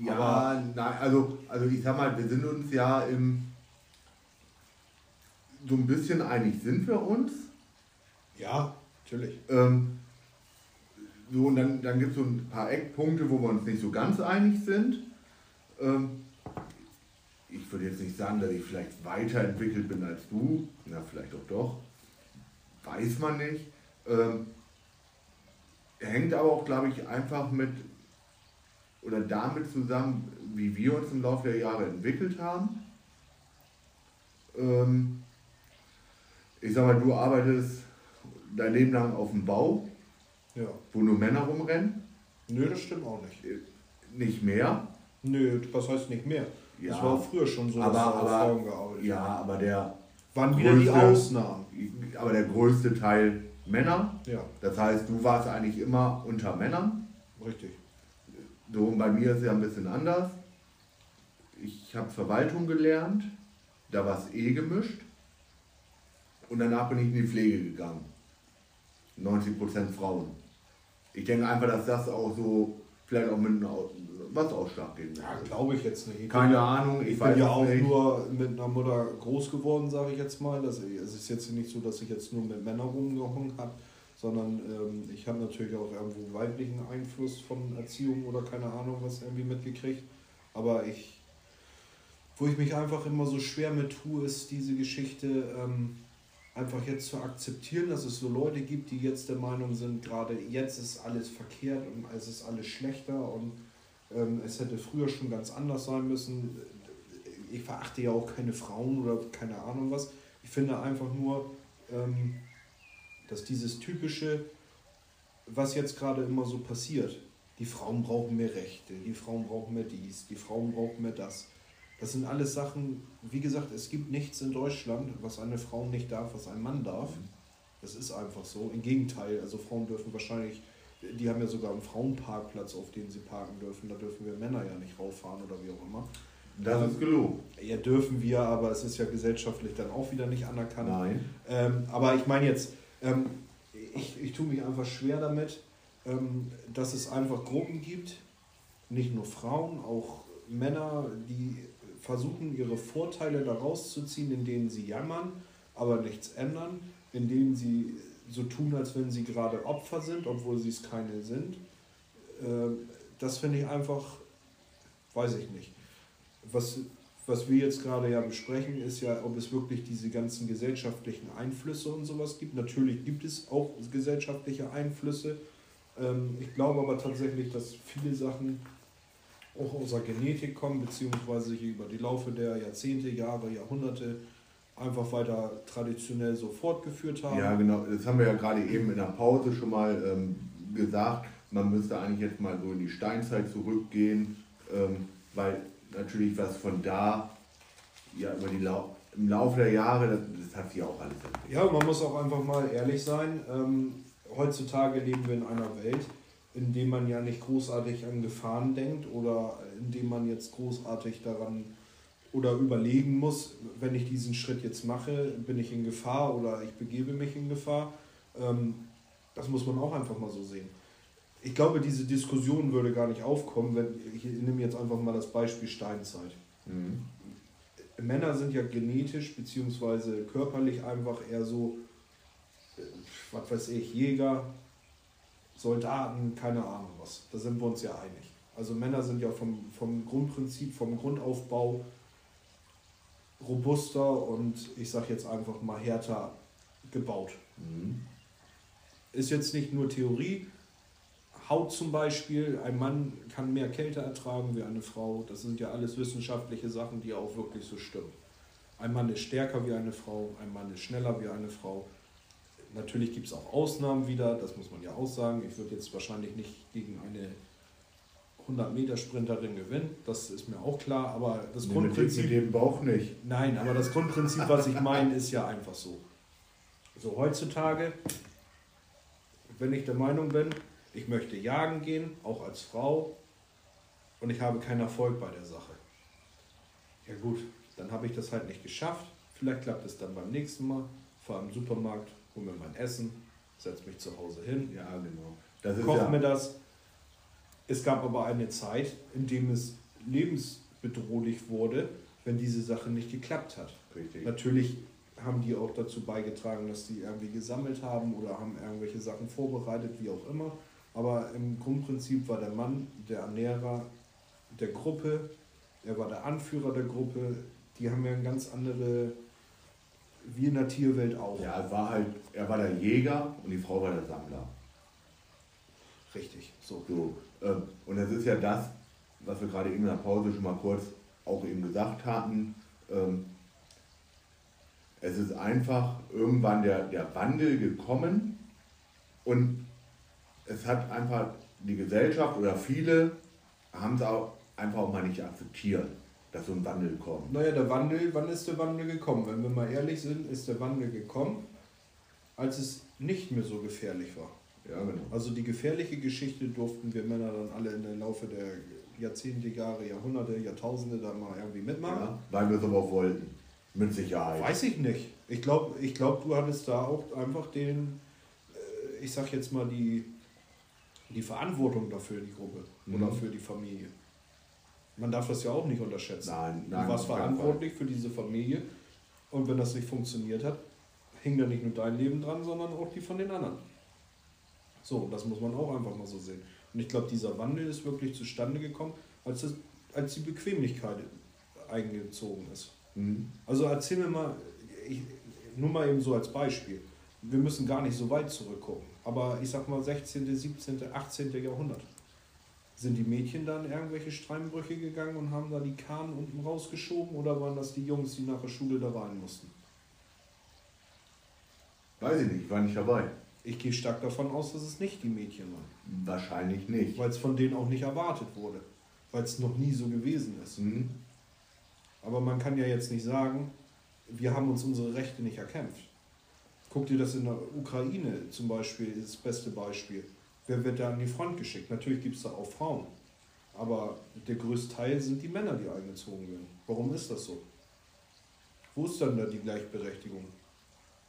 Ja, Aber nein, also, also ich sag mal, wir sind uns ja im so ein bisschen einig sind wir uns. Ja, natürlich. Ähm, so, und dann, dann gibt es so ein paar Eckpunkte, wo wir uns nicht so ganz einig sind. Ähm, ich würde jetzt nicht sagen, dass ich vielleicht weiterentwickelt bin als du. Na, vielleicht auch doch. Weiß man nicht. Ähm, hängt aber auch, glaube ich, einfach mit oder damit zusammen, wie wir uns im Laufe der Jahre entwickelt haben. Ähm, ich sag mal, du arbeitest dein Leben lang auf dem Bau ja. Wo nur Männer rumrennen? Nö, das stimmt auch nicht. Äh, nicht mehr? Nö, was heißt nicht mehr? Ja, das war auch früher schon so, aber, dass aber, Frauen gearbeitet Ja, aber der. Waren wieder die Ausnahmen. Aber der größte Teil Männer. Ja. Das heißt, du warst eigentlich immer unter Männern. Richtig. So, und bei mir ist es ja ein bisschen anders. Ich habe Verwaltung gelernt, da war es eh gemischt. Und danach bin ich in die Pflege gegangen. 90% Frauen ich denke einfach, dass das auch so vielleicht auch mit was ausschlaggebend Ja, glaube ich jetzt nicht. Keine Ahnung, ich, ich bin ja auch nicht. nur mit einer Mutter groß geworden, sage ich jetzt mal. Das, es ist jetzt nicht so, dass ich jetzt nur mit Männern rumgehangen habe, sondern ähm, ich habe natürlich auch irgendwo weiblichen Einfluss von Erziehung oder keine Ahnung was irgendwie mitgekriegt. Aber ich, wo ich mich einfach immer so schwer mit tue, ist diese Geschichte. Ähm, einfach jetzt zu akzeptieren, dass es so Leute gibt, die jetzt der Meinung sind, gerade jetzt ist alles verkehrt und es ist alles schlechter und ähm, es hätte früher schon ganz anders sein müssen. Ich verachte ja auch keine Frauen oder keine Ahnung was. Ich finde einfach nur, ähm, dass dieses typische, was jetzt gerade immer so passiert, die Frauen brauchen mehr Rechte, die Frauen brauchen mehr dies, die Frauen brauchen mehr das das sind alles Sachen, wie gesagt, es gibt nichts in Deutschland, was eine Frau nicht darf, was ein Mann darf. Das ist einfach so. Im Gegenteil, also Frauen dürfen wahrscheinlich, die haben ja sogar einen Frauenparkplatz, auf dem sie parken dürfen. Da dürfen wir Männer ja nicht rauffahren oder wie auch immer. Das ist gelogen. Ja, dürfen wir, aber es ist ja gesellschaftlich dann auch wieder nicht anerkannt. Nein. Ähm, aber ich meine jetzt, ähm, ich, ich tue mich einfach schwer damit, ähm, dass es einfach Gruppen gibt, nicht nur Frauen, auch Männer, die versuchen, ihre Vorteile daraus zu ziehen, indem sie jammern, aber nichts ändern, indem sie so tun, als wenn sie gerade Opfer sind, obwohl sie es keine sind. Ähm, das finde ich einfach, weiß ich nicht. Was, was wir jetzt gerade ja besprechen, ist ja, ob es wirklich diese ganzen gesellschaftlichen Einflüsse und sowas gibt. Natürlich gibt es auch gesellschaftliche Einflüsse. Ähm, ich glaube aber tatsächlich, dass viele Sachen auch aus der Genetik kommen, beziehungsweise sich über die Laufe der Jahrzehnte, Jahre, Jahrhunderte einfach weiter traditionell so fortgeführt haben. Ja, genau. Das haben wir ja gerade eben in der Pause schon mal ähm, gesagt. man müsste eigentlich jetzt mal so in die Steinzeit zurückgehen, ähm, weil natürlich was von da ja über die Lau im Laufe der Jahre, das, das hat sich auch alles entwickelt. Ja, man muss auch einfach mal ehrlich sein. Ähm, heutzutage leben wir in einer Welt, in der man ja nicht großartig an Gefahren denkt oder in dem man jetzt großartig daran oder überlegen muss, wenn ich diesen Schritt jetzt mache, bin ich in Gefahr oder ich begebe mich in Gefahr. Ähm, das muss man auch einfach mal so sehen. Ich glaube, diese Diskussion würde gar nicht aufkommen, wenn ich nehme jetzt einfach mal das Beispiel Steinzeit. Mhm. Männer sind ja genetisch bzw. körperlich einfach eher so, äh, was weiß ich, Jäger, Soldaten, keine Ahnung was. Da sind wir uns ja einig. Also Männer sind ja vom, vom Grundprinzip, vom Grundaufbau robuster und ich sage jetzt einfach mal härter gebaut. Mhm. Ist jetzt nicht nur Theorie. Haut zum Beispiel, ein Mann kann mehr Kälte ertragen wie eine Frau. Das sind ja alles wissenschaftliche Sachen, die auch wirklich so stimmen. Ein Mann ist stärker wie eine Frau, ein Mann ist schneller wie eine Frau. Natürlich gibt es auch Ausnahmen wieder, das muss man ja auch sagen. Ich würde jetzt wahrscheinlich nicht gegen eine 100-Meter-Sprinterin gewinnen, das ist mir auch klar, aber das nee, Grundprinzip. Mit dem Bauch nicht. Nein, aber das Grundprinzip, was ich meine, ist ja einfach so. So heutzutage, wenn ich der Meinung bin, ich möchte jagen gehen, auch als Frau, und ich habe keinen Erfolg bei der Sache. Ja gut, dann habe ich das halt nicht geschafft. Vielleicht klappt es dann beim nächsten Mal. Fahre im Supermarkt, hole mir mein Essen, setze mich zu Hause hin. Ja, genau. Das koche ja mir das. Es gab aber eine Zeit, in dem es lebensbedrohlich wurde, wenn diese Sache nicht geklappt hat. Richtig. Natürlich haben die auch dazu beigetragen, dass die irgendwie gesammelt haben oder haben irgendwelche Sachen vorbereitet, wie auch immer. Aber im Grundprinzip war der Mann der Ernährer der Gruppe, er war der Anführer der Gruppe. Die haben ja eine ganz andere, wie in der Tierwelt auch. Ja, er war halt, er war der Jäger und die Frau war der Sammler. Richtig, so. so ähm, und das ist ja das, was wir gerade eben in der Pause schon mal kurz auch eben gesagt hatten. Ähm, es ist einfach irgendwann der, der Wandel gekommen und es hat einfach die Gesellschaft oder viele haben es auch einfach auch mal nicht akzeptiert, dass so ein Wandel kommt. Naja, der Wandel, wann ist der Wandel gekommen? Wenn wir mal ehrlich sind, ist der Wandel gekommen, als es nicht mehr so gefährlich war. Ja, genau. Also die gefährliche Geschichte durften wir Männer dann alle in der Laufe der Jahrzehnte, Jahre, Jahrhunderte, Jahrtausende da mal irgendwie mitmachen. Ja, weil wir es aber wollten. Mit Sicherheit. Weiß ich nicht. Ich glaube, ich glaub, du hattest da auch einfach den, äh, ich sag jetzt mal, die, die Verantwortung dafür, die Gruppe mhm. oder für die Familie. Man darf das ja auch nicht unterschätzen. Nein, nein. Du warst verantwortlich für diese Familie und wenn das nicht funktioniert hat, hing da nicht nur dein Leben dran, sondern auch die von den anderen. So, das muss man auch einfach mal so sehen. Und ich glaube, dieser Wandel ist wirklich zustande gekommen, als, das, als die Bequemlichkeit eingezogen ist. Mhm. Also erzähl mir mal, ich, nur mal eben so als Beispiel. Wir müssen gar nicht so weit zurückgucken, aber ich sag mal 16., 17., 18. Jahrhundert. Sind die Mädchen dann irgendwelche Steinbrüche gegangen und haben da die Kahn unten rausgeschoben oder waren das die Jungs, die nach der Schule da rein mussten? Weiß ich nicht, war nicht dabei. Ich gehe stark davon aus, dass es nicht die Mädchen waren. Wahrscheinlich nicht. Weil es von denen auch nicht erwartet wurde. Weil es noch nie so gewesen ist. Mhm. Aber man kann ja jetzt nicht sagen, wir haben uns unsere Rechte nicht erkämpft. Guck dir das in der Ukraine zum Beispiel, ist das beste Beispiel. Wer wird da an die Front geschickt? Natürlich gibt es da auch Frauen. Aber der größte Teil sind die Männer, die eingezogen werden. Warum ist das so? Wo ist dann da die Gleichberechtigung?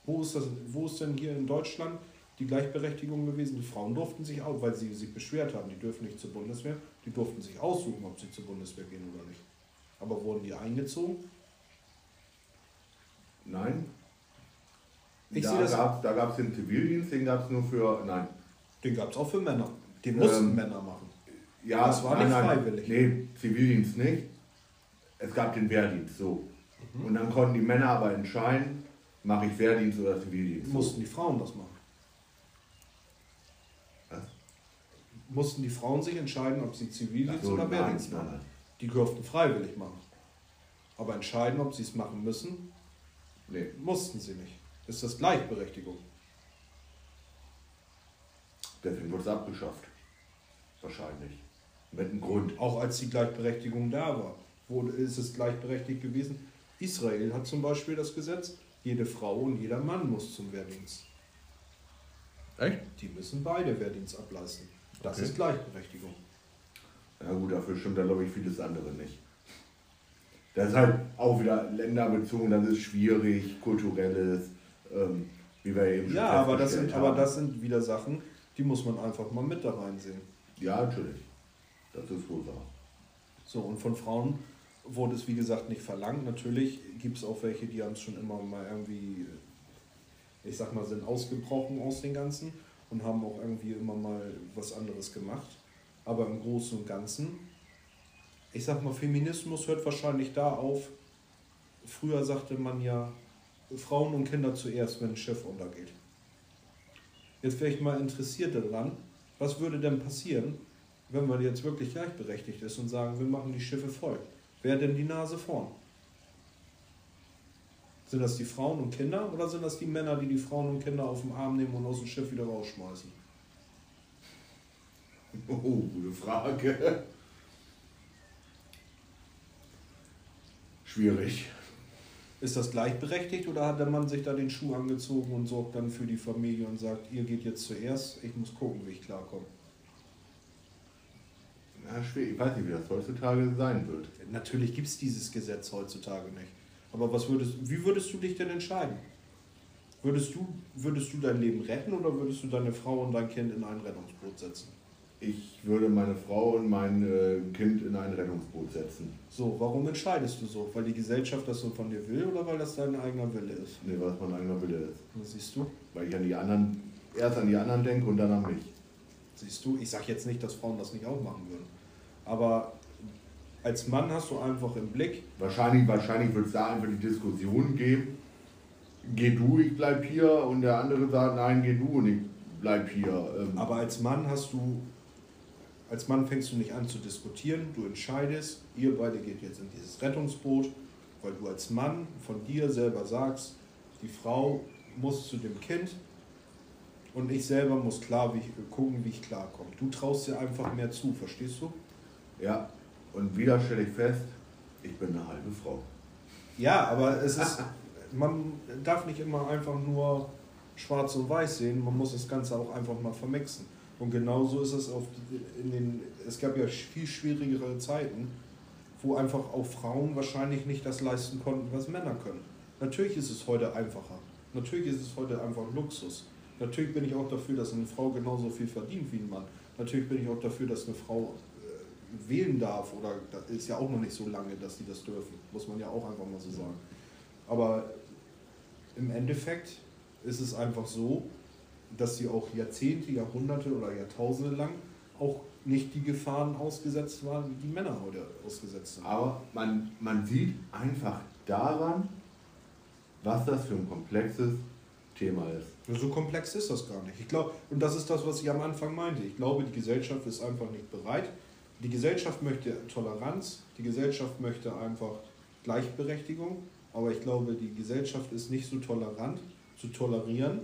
Wo ist, das, wo ist denn hier in Deutschland die Gleichberechtigung gewesen. Die Frauen durften sich auch, weil sie sich beschwert haben, die dürfen nicht zur Bundeswehr, die durften sich aussuchen, ob sie zur Bundeswehr gehen oder nicht. Aber wurden die eingezogen? Nein. Ich da gab es den Zivildienst, den gab es nur für. Nein. Den gab es auch für Männer. Den mussten ähm, Männer machen. Ja, das war nein, nicht freiwillig. Nee, Zivildienst nicht. Es gab den Wehrdienst, so. Mhm. Und dann konnten die Männer aber entscheiden, mache ich Wehrdienst oder Zivildienst. Mussten die Frauen das machen? mussten die Frauen sich entscheiden, ob sie Zivildienst so, oder Wehrdienst machen. Die durften freiwillig machen. Aber entscheiden, ob sie es machen müssen, nee. mussten sie nicht. Ist das Gleichberechtigung? Deswegen wurde es abgeschafft. Wahrscheinlich. Mit einem Grund. Auch als die Gleichberechtigung da war. Wo ist es gleichberechtigt gewesen? Israel hat zum Beispiel das Gesetz, jede Frau und jeder Mann muss zum Wehrdienst. Echt? Die müssen beide Wehrdienst ableisten. Das Okay. ist Gleichberechtigung. Ja gut, dafür stimmt da glaube ich vieles andere nicht. Das ist halt auch wieder länderbezogen, das ist schwierig, kulturelles, ähm, wie wir eben schon Ja, aber das, sind, festgestellt aber haben. das sind wieder Sachen, die muss man einfach mal mit da reinsehen. Ja, natürlich. Das ist wohl wahr. So, und von Frauen wurde es wie gesagt nicht verlangt. Natürlich gibt es auch welche, die haben es schon immer mal irgendwie, ich sag mal, sind ausgebrochen aus den Ganzen und haben auch irgendwie immer mal was anderes gemacht. Aber im Großen und Ganzen, ich sag mal, Feminismus hört wahrscheinlich da auf. Früher sagte man ja, Frauen und Kinder zuerst, wenn ein Schiff untergeht. Jetzt wäre ich mal interessiert daran, was würde denn passieren, wenn man jetzt wirklich gleichberechtigt ist und sagen, wir machen die Schiffe voll. Wer denn die Nase vorn? Sind das die Frauen und Kinder oder sind das die Männer, die die Frauen und Kinder auf den Arm nehmen und aus dem Schiff wieder rausschmeißen? Oh, gute Frage. Schwierig. Ist das gleichberechtigt oder hat der Mann sich da den Schuh angezogen und sorgt dann für die Familie und sagt, ihr geht jetzt zuerst, ich muss gucken, wie ich klarkomme? Ja, schwierig. Ich weiß nicht, wie das heutzutage sein wird. Natürlich gibt es dieses Gesetz heutzutage nicht. Aber was würdest, wie würdest du dich denn entscheiden? Würdest du, würdest du dein Leben retten oder würdest du deine Frau und dein Kind in ein Rettungsboot setzen? Ich würde meine Frau und mein äh, Kind in ein Rettungsboot setzen. So, warum entscheidest du so? Weil die Gesellschaft das so von dir will oder weil das dein eigener Wille ist? Nee, was mein eigener Wille ist. Das siehst du? Weil ich an die anderen, erst an die anderen denke und dann an mich. Siehst du? Ich sage jetzt nicht, dass Frauen das nicht auch machen würden. Aber als Mann hast du einfach im Blick, Wahrscheinlich, wahrscheinlich wird es da einfach die Diskussion geben, geh du, ich bleib hier und der andere sagt, nein, geh du und ich bleib hier. Ähm, aber als Mann hast du, als Mann fängst du nicht an zu diskutieren, du entscheidest, ihr beide geht jetzt in dieses Rettungsboot, weil du als Mann von dir selber sagst, die Frau muss zu dem Kind und ich selber muss klar wie ich, gucken, wie ich klarkomme. Du traust dir einfach mehr zu, verstehst du? ja, und wieder stelle ich fest, ich bin eine halbe Frau. Ja, aber es ist, man darf nicht immer einfach nur schwarz und weiß sehen, man muss das Ganze auch einfach mal vermixen. Und genauso ist es auf in den, es gab ja viel schwierigere Zeiten, wo einfach auch Frauen wahrscheinlich nicht das leisten konnten, was Männer können. Natürlich ist es heute einfacher. Natürlich ist es heute einfach Luxus. Natürlich bin ich auch dafür, dass eine Frau genauso viel verdient wie ein Mann. Natürlich bin ich auch dafür, dass eine Frau äh, wählen darf oder das ist ja auch noch nicht so lange, dass die das dürfen. Muss man ja auch einfach mal so sagen. Aber im Endeffekt ist es einfach so, dass sie auch Jahrzehnte, Jahrhunderte oder Jahrtausende lang auch nicht die Gefahren ausgesetzt waren, wie die Männer heute ausgesetzt sind. Aber man, man sieht einfach daran, was das für ein komplexes Thema ist. So komplex ist das gar nicht. Ich glaube, und das ist das, was ich am Anfang meinte. Ich glaube, die Gesellschaft ist einfach nicht bereit. Die Gesellschaft möchte Toleranz, die Gesellschaft möchte einfach Gleichberechtigung, aber ich glaube, die Gesellschaft ist nicht so tolerant zu tolerieren,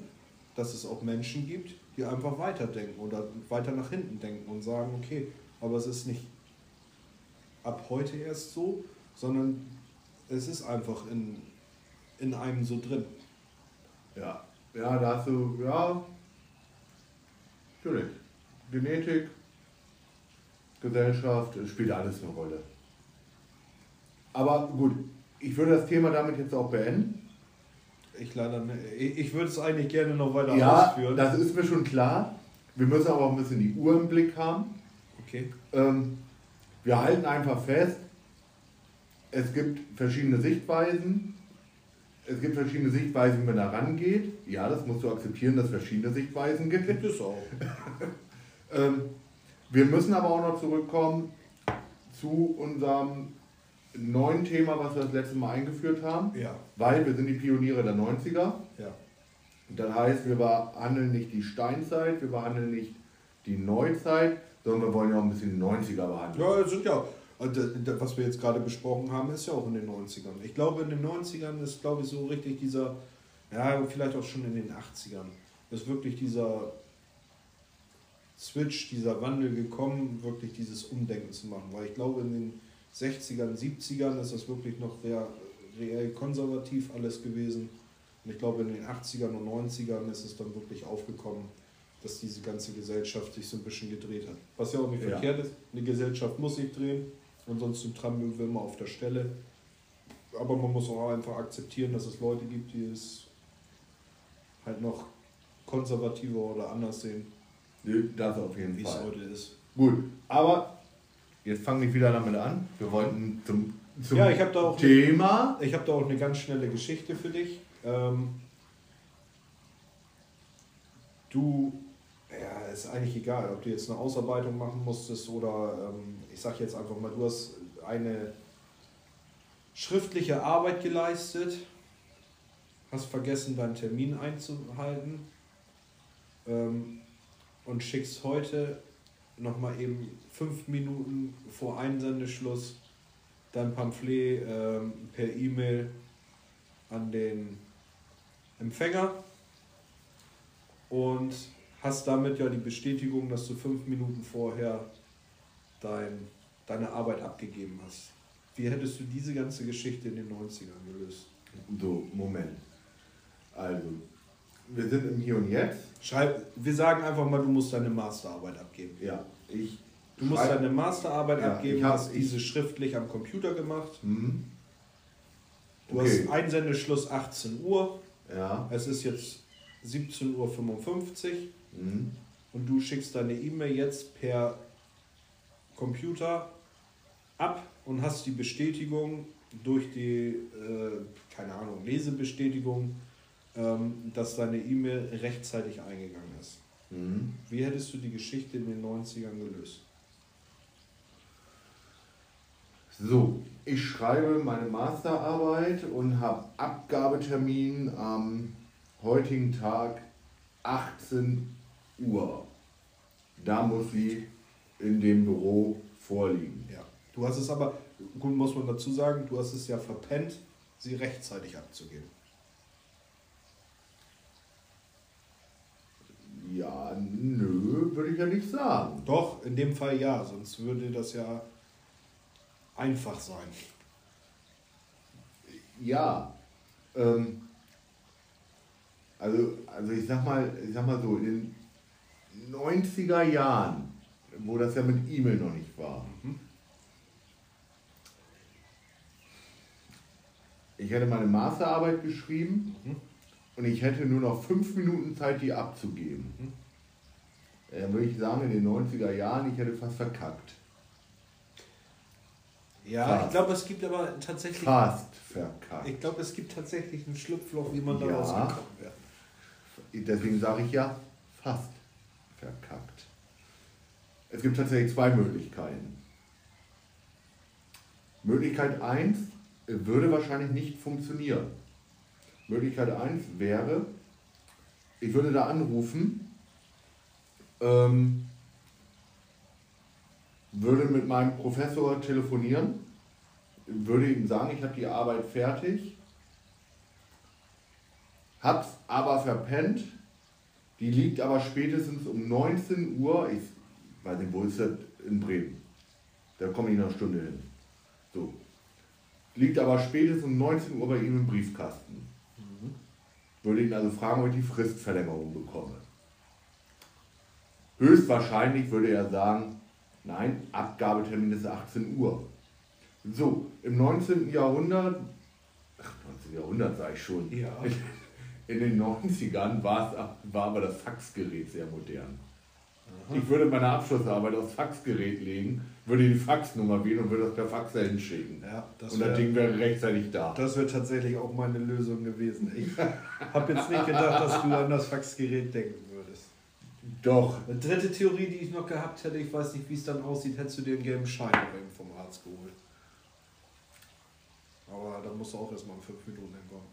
dass es auch Menschen gibt, die einfach weiterdenken oder weiter nach hinten denken und sagen, okay, aber es ist nicht ab heute erst so, sondern es ist einfach in, in einem so drin. Ja, ja, da hast du, ja, natürlich. Genetik, Gesellschaft, es spielt alles eine Rolle. Aber gut, ich würde das Thema damit jetzt auch beenden. Ich leider nicht. Ich, ich würde es eigentlich gerne noch weiter Ja, ausführen. das ist mir schon klar. Wir müssen aber auch ein bisschen die Uhr im Blick haben. okay. Ähm, wir halten einfach fest, es gibt verschiedene Sichtweisen. Es gibt verschiedene Sichtweisen, wie man da rangeht. Ja, das musst du akzeptieren, dass es verschiedene Sichtweisen gibt. Gibt es auch. Ähm, wir müssen aber auch noch zurückkommen zu unserem neuen Thema, was wir das letzte Mal eingeführt haben, Ja, weil wir sind die Pioniere der 90er. ja. Das heißt, wir behandeln nicht die Steinzeit, wir behandeln nicht die Neuzeit, sondern wir wollen ja auch ein bisschen die 90er behandeln. Ja, es sind ja. d- Was wir jetzt gerade besprochen haben, ist ja auch in den 90ern. Ich glaube, in den 90ern ist, glaube ich, so richtig dieser, ja, vielleicht auch schon in den 80ern, ist wirklich dieser Switch, dieser Wandel gekommen, wirklich dieses Umdenken zu machen. Weil ich glaube, in den 60ern, 70ern ist das wirklich noch real, reell konservativ alles gewesen. Und ich glaube, in den 80ern und 90ern ist es dann wirklich aufgekommen, dass diese ganze Gesellschaft sich so ein bisschen gedreht hat. Was ja auch nicht ja. verkehrt ist. Eine Gesellschaft muss sich drehen, ansonsten trampeln wir immer auf der Stelle. Aber man muss auch einfach akzeptieren, dass es Leute gibt, die es halt noch konservativer oder anders sehen. Das auf jeden Fall. Wie es heute ist. Gut, aber jetzt fange ich wieder damit an. Wir wollten zum, zum ja, ich da auch Thema. Eine, ich habe da auch eine ganz schnelle Geschichte für dich. Ähm, du, ja, ist eigentlich egal, ob du jetzt eine Ausarbeitung machen musstest oder ähm, ich sage jetzt einfach mal, du hast eine schriftliche Arbeit geleistet, hast vergessen, deinen Termin einzuhalten ähm, und schickst heute nochmal eben fünf Minuten vor Einsendeschluss dein Pamphlet ähm, per E-Mail an den Empfänger und hast damit ja die Bestätigung, dass du fünf Minuten vorher dein, deine Arbeit abgegeben hast. Wie hättest du diese ganze Geschichte in den 90ern gelöst? So, Moment. Also, wir sind im Hier und Jetzt. Schreib, wir sagen einfach mal, du musst deine Masterarbeit abgeben. Ja, ich. Du musst deine Masterarbeit ja, abgeben, ich hast diese schriftlich am Computer gemacht. Mhm. Du okay. hast Einsendeschluss 18 Uhr. Ja. Es ist jetzt 17.55 Uhr. Mhm. Und du schickst deine E-Mail jetzt per Computer ab und hast die Bestätigung durch die, äh, keine Ahnung, Lesebestätigung, ähm, dass deine E-Mail rechtzeitig eingegangen ist. Mhm. Wie hättest du die Geschichte in den 90ern gelöst? So, ich schreibe meine Masterarbeit und habe Abgabetermin am heutigen Tag 18 Uhr. Da muss sie in dem Büro vorliegen. Ja. Du hast es aber, gut muss man dazu sagen, du hast es ja verpennt, sie rechtzeitig abzugeben. Ja, nö, würde ich ja nicht sagen. Doch, in dem Fall ja, sonst würde das ja einfach sein. Ja, ähm, also, also ich sag mal, ich sag mal so, in den 90er Jahren, wo das ja mit E-Mail noch nicht war, mhm. ich hätte meine Masterarbeit geschrieben mhm. Und ich hätte nur noch fünf Minuten Zeit, die abzugeben. Mhm. Dann würde ich sagen, in den 90er Jahren, ich hätte fast verkackt. Ja, Fast. ich glaube, es gibt aber tatsächlich. Fast verkackt. Ich glaube, es gibt tatsächlich ein Schlupfloch, wie man da rausgekommen wäre. Deswegen sage ich ja, fast verkackt. Es gibt tatsächlich zwei Möglichkeiten. Möglichkeit 1 würde wahrscheinlich nicht funktionieren. Möglichkeit 1 wäre, ich würde da anrufen, ähm, würde mit meinem Professor telefonieren, würde ihm sagen, ich habe die Arbeit fertig, hab's aber verpennt, die liegt aber spätestens um 19 Uhr, ich weiß nicht, wo ist das? In Bremen. Da komme ich in einer Stunde hin. So. Liegt aber spätestens um 19 Uhr bei ihm im Briefkasten. Würde ihn also fragen, ob ich die Fristverlängerung bekomme. Höchstwahrscheinlich würde er sagen, Nein, Abgabetermin ist 18 Uhr. So, im 19. Jahrhundert, ach, 19. Jahrhundert sage ich schon, ja. in den 90ern war, war aber das Faxgerät sehr modern. Ich würde meine Abschlussarbeit aufs Faxgerät legen, würde die Faxnummer wählen und würde das per Fax dahin schicken. Ja, und das Ding wäre rechtzeitig da. Das wäre tatsächlich auch meine Lösung gewesen. Ich habe jetzt nicht gedacht, dass du an das Faxgerät denken doch. Eine dritte Theorie, die ich noch gehabt hätte, ich weiß nicht, wie es dann aussieht, hättest du dir einen gelben Schein vom Arzt geholt. Aber da musst du auch erstmal in fünf Minuten hinkommen.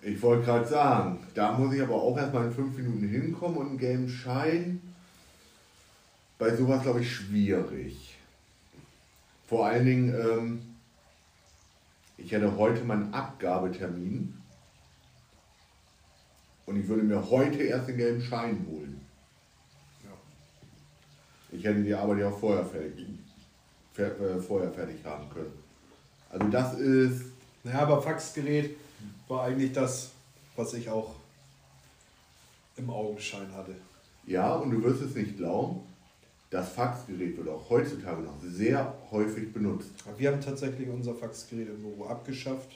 Ich wollte gerade sagen, da muss ich aber auch erstmal in fünf Minuten hinkommen und einen gelben Schein. Bei sowas glaube ich schwierig. Vor allen Dingen, ähm, ich hätte heute meinen Abgabetermin und ich würde mir heute erst den gelben Schein holen. Ich hätte die Arbeit ja auch vorher fertig, fer, äh, vorher fertig haben können. Also das ist. Naja, aber Faxgerät war eigentlich das, was ich auch im Augenschein hatte. Ja, und du wirst es nicht glauben, das Faxgerät wird auch heutzutage noch sehr häufig benutzt. Wir haben tatsächlich unser Faxgerät im Büro abgeschafft,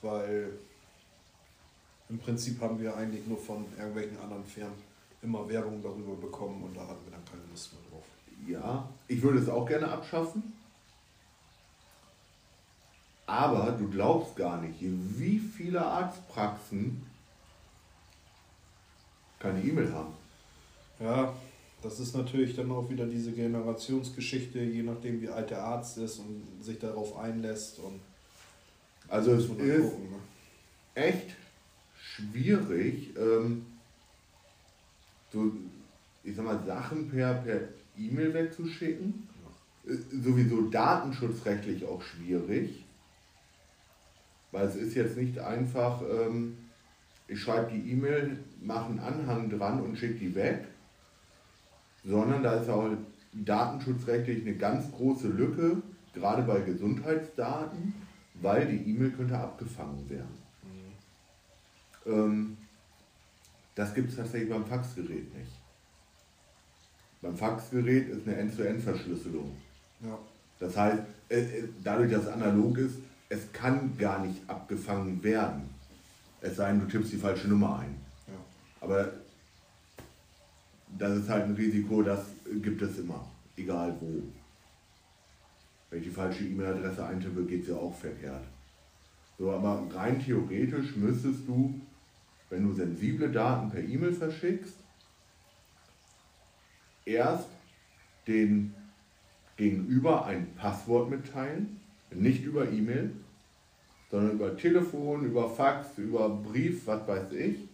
weil im Prinzip haben wir eigentlich nur von irgendwelchen anderen Firmen immer Werbung darüber bekommen und da hatten wir dann keine Lust mehr drauf. Ja, ich würde es auch gerne abschaffen. Aber du glaubst gar nicht, wie viele Arztpraxen keine E-Mail haben. Ja, das ist natürlich dann auch wieder diese Generationsgeschichte, je nachdem wie alt der Arzt ist und sich darauf einlässt. Und also es ist gucken, ne? echt schwierig, ähm, so, ich sag mal, Sachen per, per E-Mail wegzuschicken. Ja. Äh, sowieso datenschutzrechtlich auch schwierig. Weil es ist jetzt nicht einfach, ähm, ich schreibe die E-Mail, mache einen Anhang dran und schicke die weg, sondern da ist auch datenschutzrechtlich eine ganz große Lücke, gerade bei Gesundheitsdaten, weil die E-Mail könnte abgefangen werden. Mhm. Ähm, das gibt es tatsächlich beim Faxgerät nicht. Beim Faxgerät ist eine End-zu-End-Verschlüsselung. Ja. Das heißt, dadurch, dass es analog ist, es kann gar nicht abgefangen werden. Es sei denn, du tippst die falsche Nummer ein. Ja. Aber das ist halt ein Risiko, das gibt es immer, egal wo. Wenn ich die falsche E-Mail-Adresse eintippe, geht es ja auch verkehrt. So, aber rein theoretisch müsstest du, wenn du sensible Daten per E-Mail verschickst, erst den Gegenüber ein Passwort mitteilen, nicht über E-Mail, sondern über Telefon, über Fax, über Brief, was weiß ich.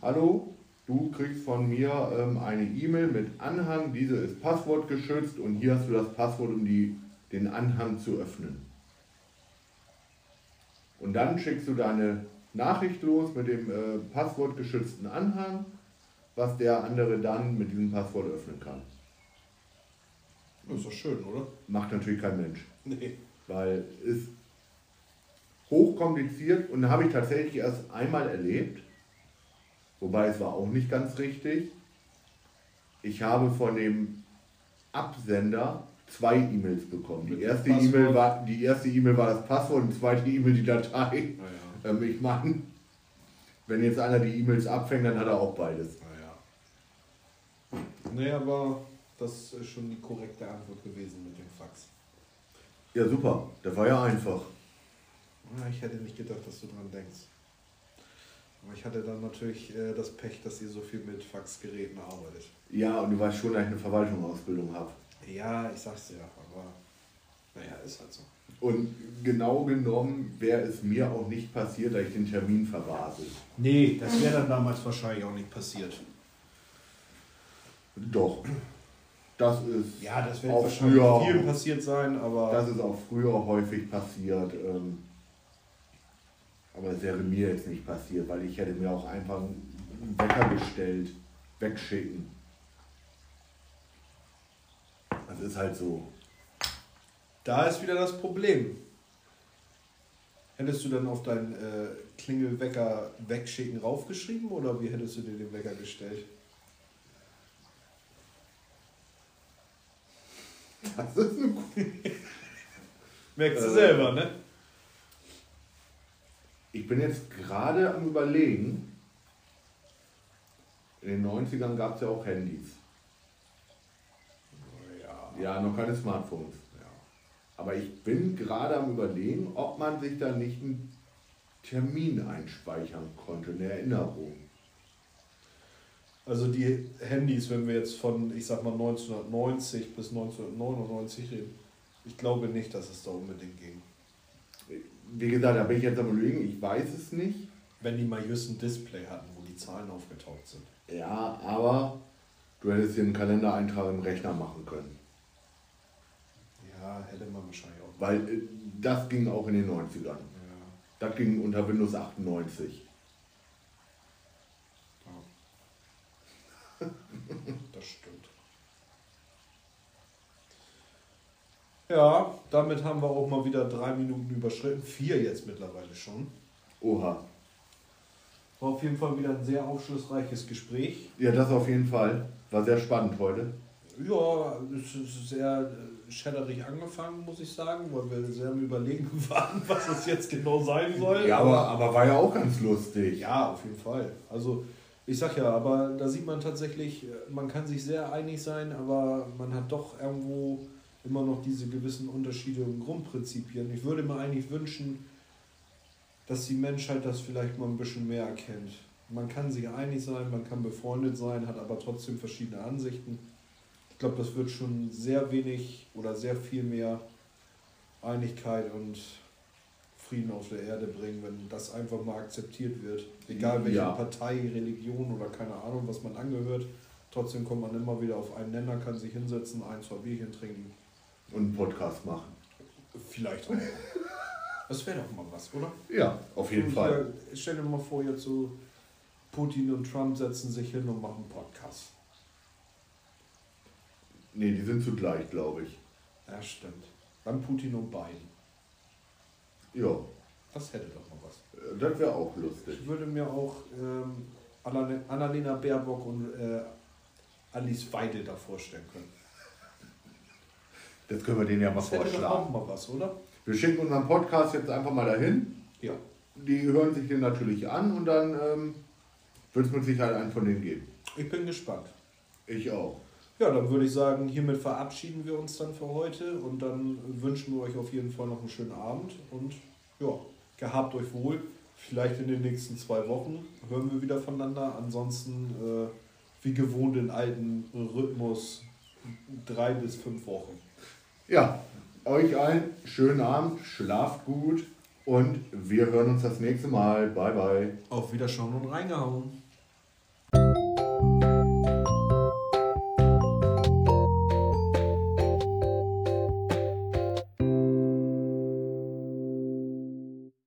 Hallo, du kriegst von mir ähm, eine E-Mail mit Anhang, diese ist passwortgeschützt und hier hast du das Passwort, um die, den Anhang zu öffnen. Und dann schickst du deine Nachricht los mit dem äh, passwortgeschützten Anhang, was der andere dann mit diesem Passwort öffnen kann. Das ist doch schön, oder? Macht natürlich kein Mensch. Nee. Weil es hochkompliziert und habe ich tatsächlich erst einmal erlebt, wobei es war auch nicht ganz richtig. Ich habe von dem Absender zwei E-Mails bekommen. Die erste E-Mail war die erste E-Mail war das Passwort und die zweite E-Mail die Datei. Ja, ja. Ähm, ich meine, wenn jetzt einer die E-Mails abfängt, dann hat er auch beides. Ja, Nee, aber das ist schon die korrekte Antwort gewesen mit dem Fax. Ja, super. Das war ja einfach. Ich hätte nicht gedacht, dass du dran denkst. Aber ich hatte dann natürlich äh, das Pech, dass ihr so viel mit Faxgeräten arbeitet. Ja, und du weißt schon, dass ich eine Verwaltungsausbildung habe. Ja, ich sag's dir, aber naja, ist halt so. Und genau genommen wäre es mir auch nicht passiert, dass ich den Termin verwase. Nee, das wäre dann damals wahrscheinlich auch nicht passiert. Doch. Das ist ja, das wird auch früher viel passiert sein, aber. Das ist auch früher häufig passiert. Ähm, aber es wäre mir jetzt nicht passiert, weil ich hätte mir auch einfach einen Wecker gestellt, wegschicken. Das ist halt so. Da ist wieder das Problem. Hättest du dann auf deinen äh, Klingelwecker wegschicken raufgeschrieben oder wie hättest du dir den Wecker gestellt? Das ist eine gute. Merkst du selber, ne? Ich bin jetzt gerade am Überlegen. In den 90ern gab es ja auch Handys. Ja. ja, noch keine Smartphones. Ja. Aber ich bin gerade am Überlegen, ob man sich da nicht einen Termin einspeichern konnte, eine Erinnerung. Also die Handys, wenn wir jetzt von, ich sag mal 1990 bis 1999 reden, ich glaube nicht, dass es da unbedingt ging wie gesagt, da bin ich jetzt am überlegen, ich weiß es nicht. Wenn die mal just ein Display hatten, wo die Zahlen aufgetaucht sind. Ja, aber du hättest dir einen Kalendereintrag im Rechner machen können. Ja, hätte man wahrscheinlich auch. Weil äh, das ging auch in den 90ern. Ja. Das ging unter Windows 98. Ja. das stimmt. Ja, damit haben wir auch mal wieder drei Minuten überschritten. Vier jetzt mittlerweile schon. Oha. War auf jeden Fall wieder ein sehr aufschlussreiches Gespräch. Ja, das auf jeden Fall. War sehr spannend heute. Ja, es ist sehr äh, schädderig angefangen, muss ich sagen, weil wir sehr am Überlegen waren, was es jetzt genau sein soll. Ja, aber, aber war ja auch ganz lustig. Ja, auf jeden Fall. Also ich sag ja, aber da sieht man tatsächlich, äh, man kann sich sehr einig sein, aber man hat doch irgendwo immer noch diese gewissen Unterschiede und Grundprinzipien. Ich würde mir eigentlich wünschen, dass die Menschheit das vielleicht mal ein bisschen mehr erkennt. Man kann sich einig sein, man kann befreundet sein, hat aber trotzdem verschiedene Ansichten. Ich glaube, das wird schon sehr wenig oder sehr viel mehr Einigkeit und Frieden auf der Erde bringen, wenn das einfach mal akzeptiert wird. Egal welche Ja. Partei, Religion oder keine Ahnung, was man angehört. Trotzdem kommt man immer wieder auf einen Nenner, kann sich hinsetzen, ein, zwei Bierchen trinken. Und einen Podcast machen. Vielleicht auch. Das wäre doch mal was, oder? Ja, auf jeden Und Fall. hier, Stell dir mal vor, jetzt so Putin und Trump setzen sich hin und machen einen Podcast. Nee, die sind zugleich, glaube ich. Ja, stimmt. Dann Putin und Biden. Ja, Das hätte doch mal was. äh, das wäre auch lustig. Ich würde mir auch ähm, Anna- Annalena Baerbock und äh, Alice Weidel da vorstellen können. Das können wir denen ja mal Das hätte doch auch vorschlagen. mal was, oder? Wir schicken unseren Podcast jetzt einfach mal dahin. Ja. Die hören sich den natürlich an und dann ähm, wird es mit Sicherheit einen von denen geben. Ich bin gespannt. Ich auch. Ja, dann würde ich sagen, hiermit verabschieden wir uns dann für heute und dann wünschen wir euch auf jeden Fall noch einen schönen Abend und ja, gehabt euch wohl. Vielleicht in den nächsten zwei Wochen hören wir wieder voneinander. Ansonsten äh, wie gewohnt in alten Rhythmus drei bis fünf Wochen. Ja, euch allen schönen Abend, schlaft gut und wir hören uns das nächste Mal. Bye bye. Auf Wiederschauen und reingehauen.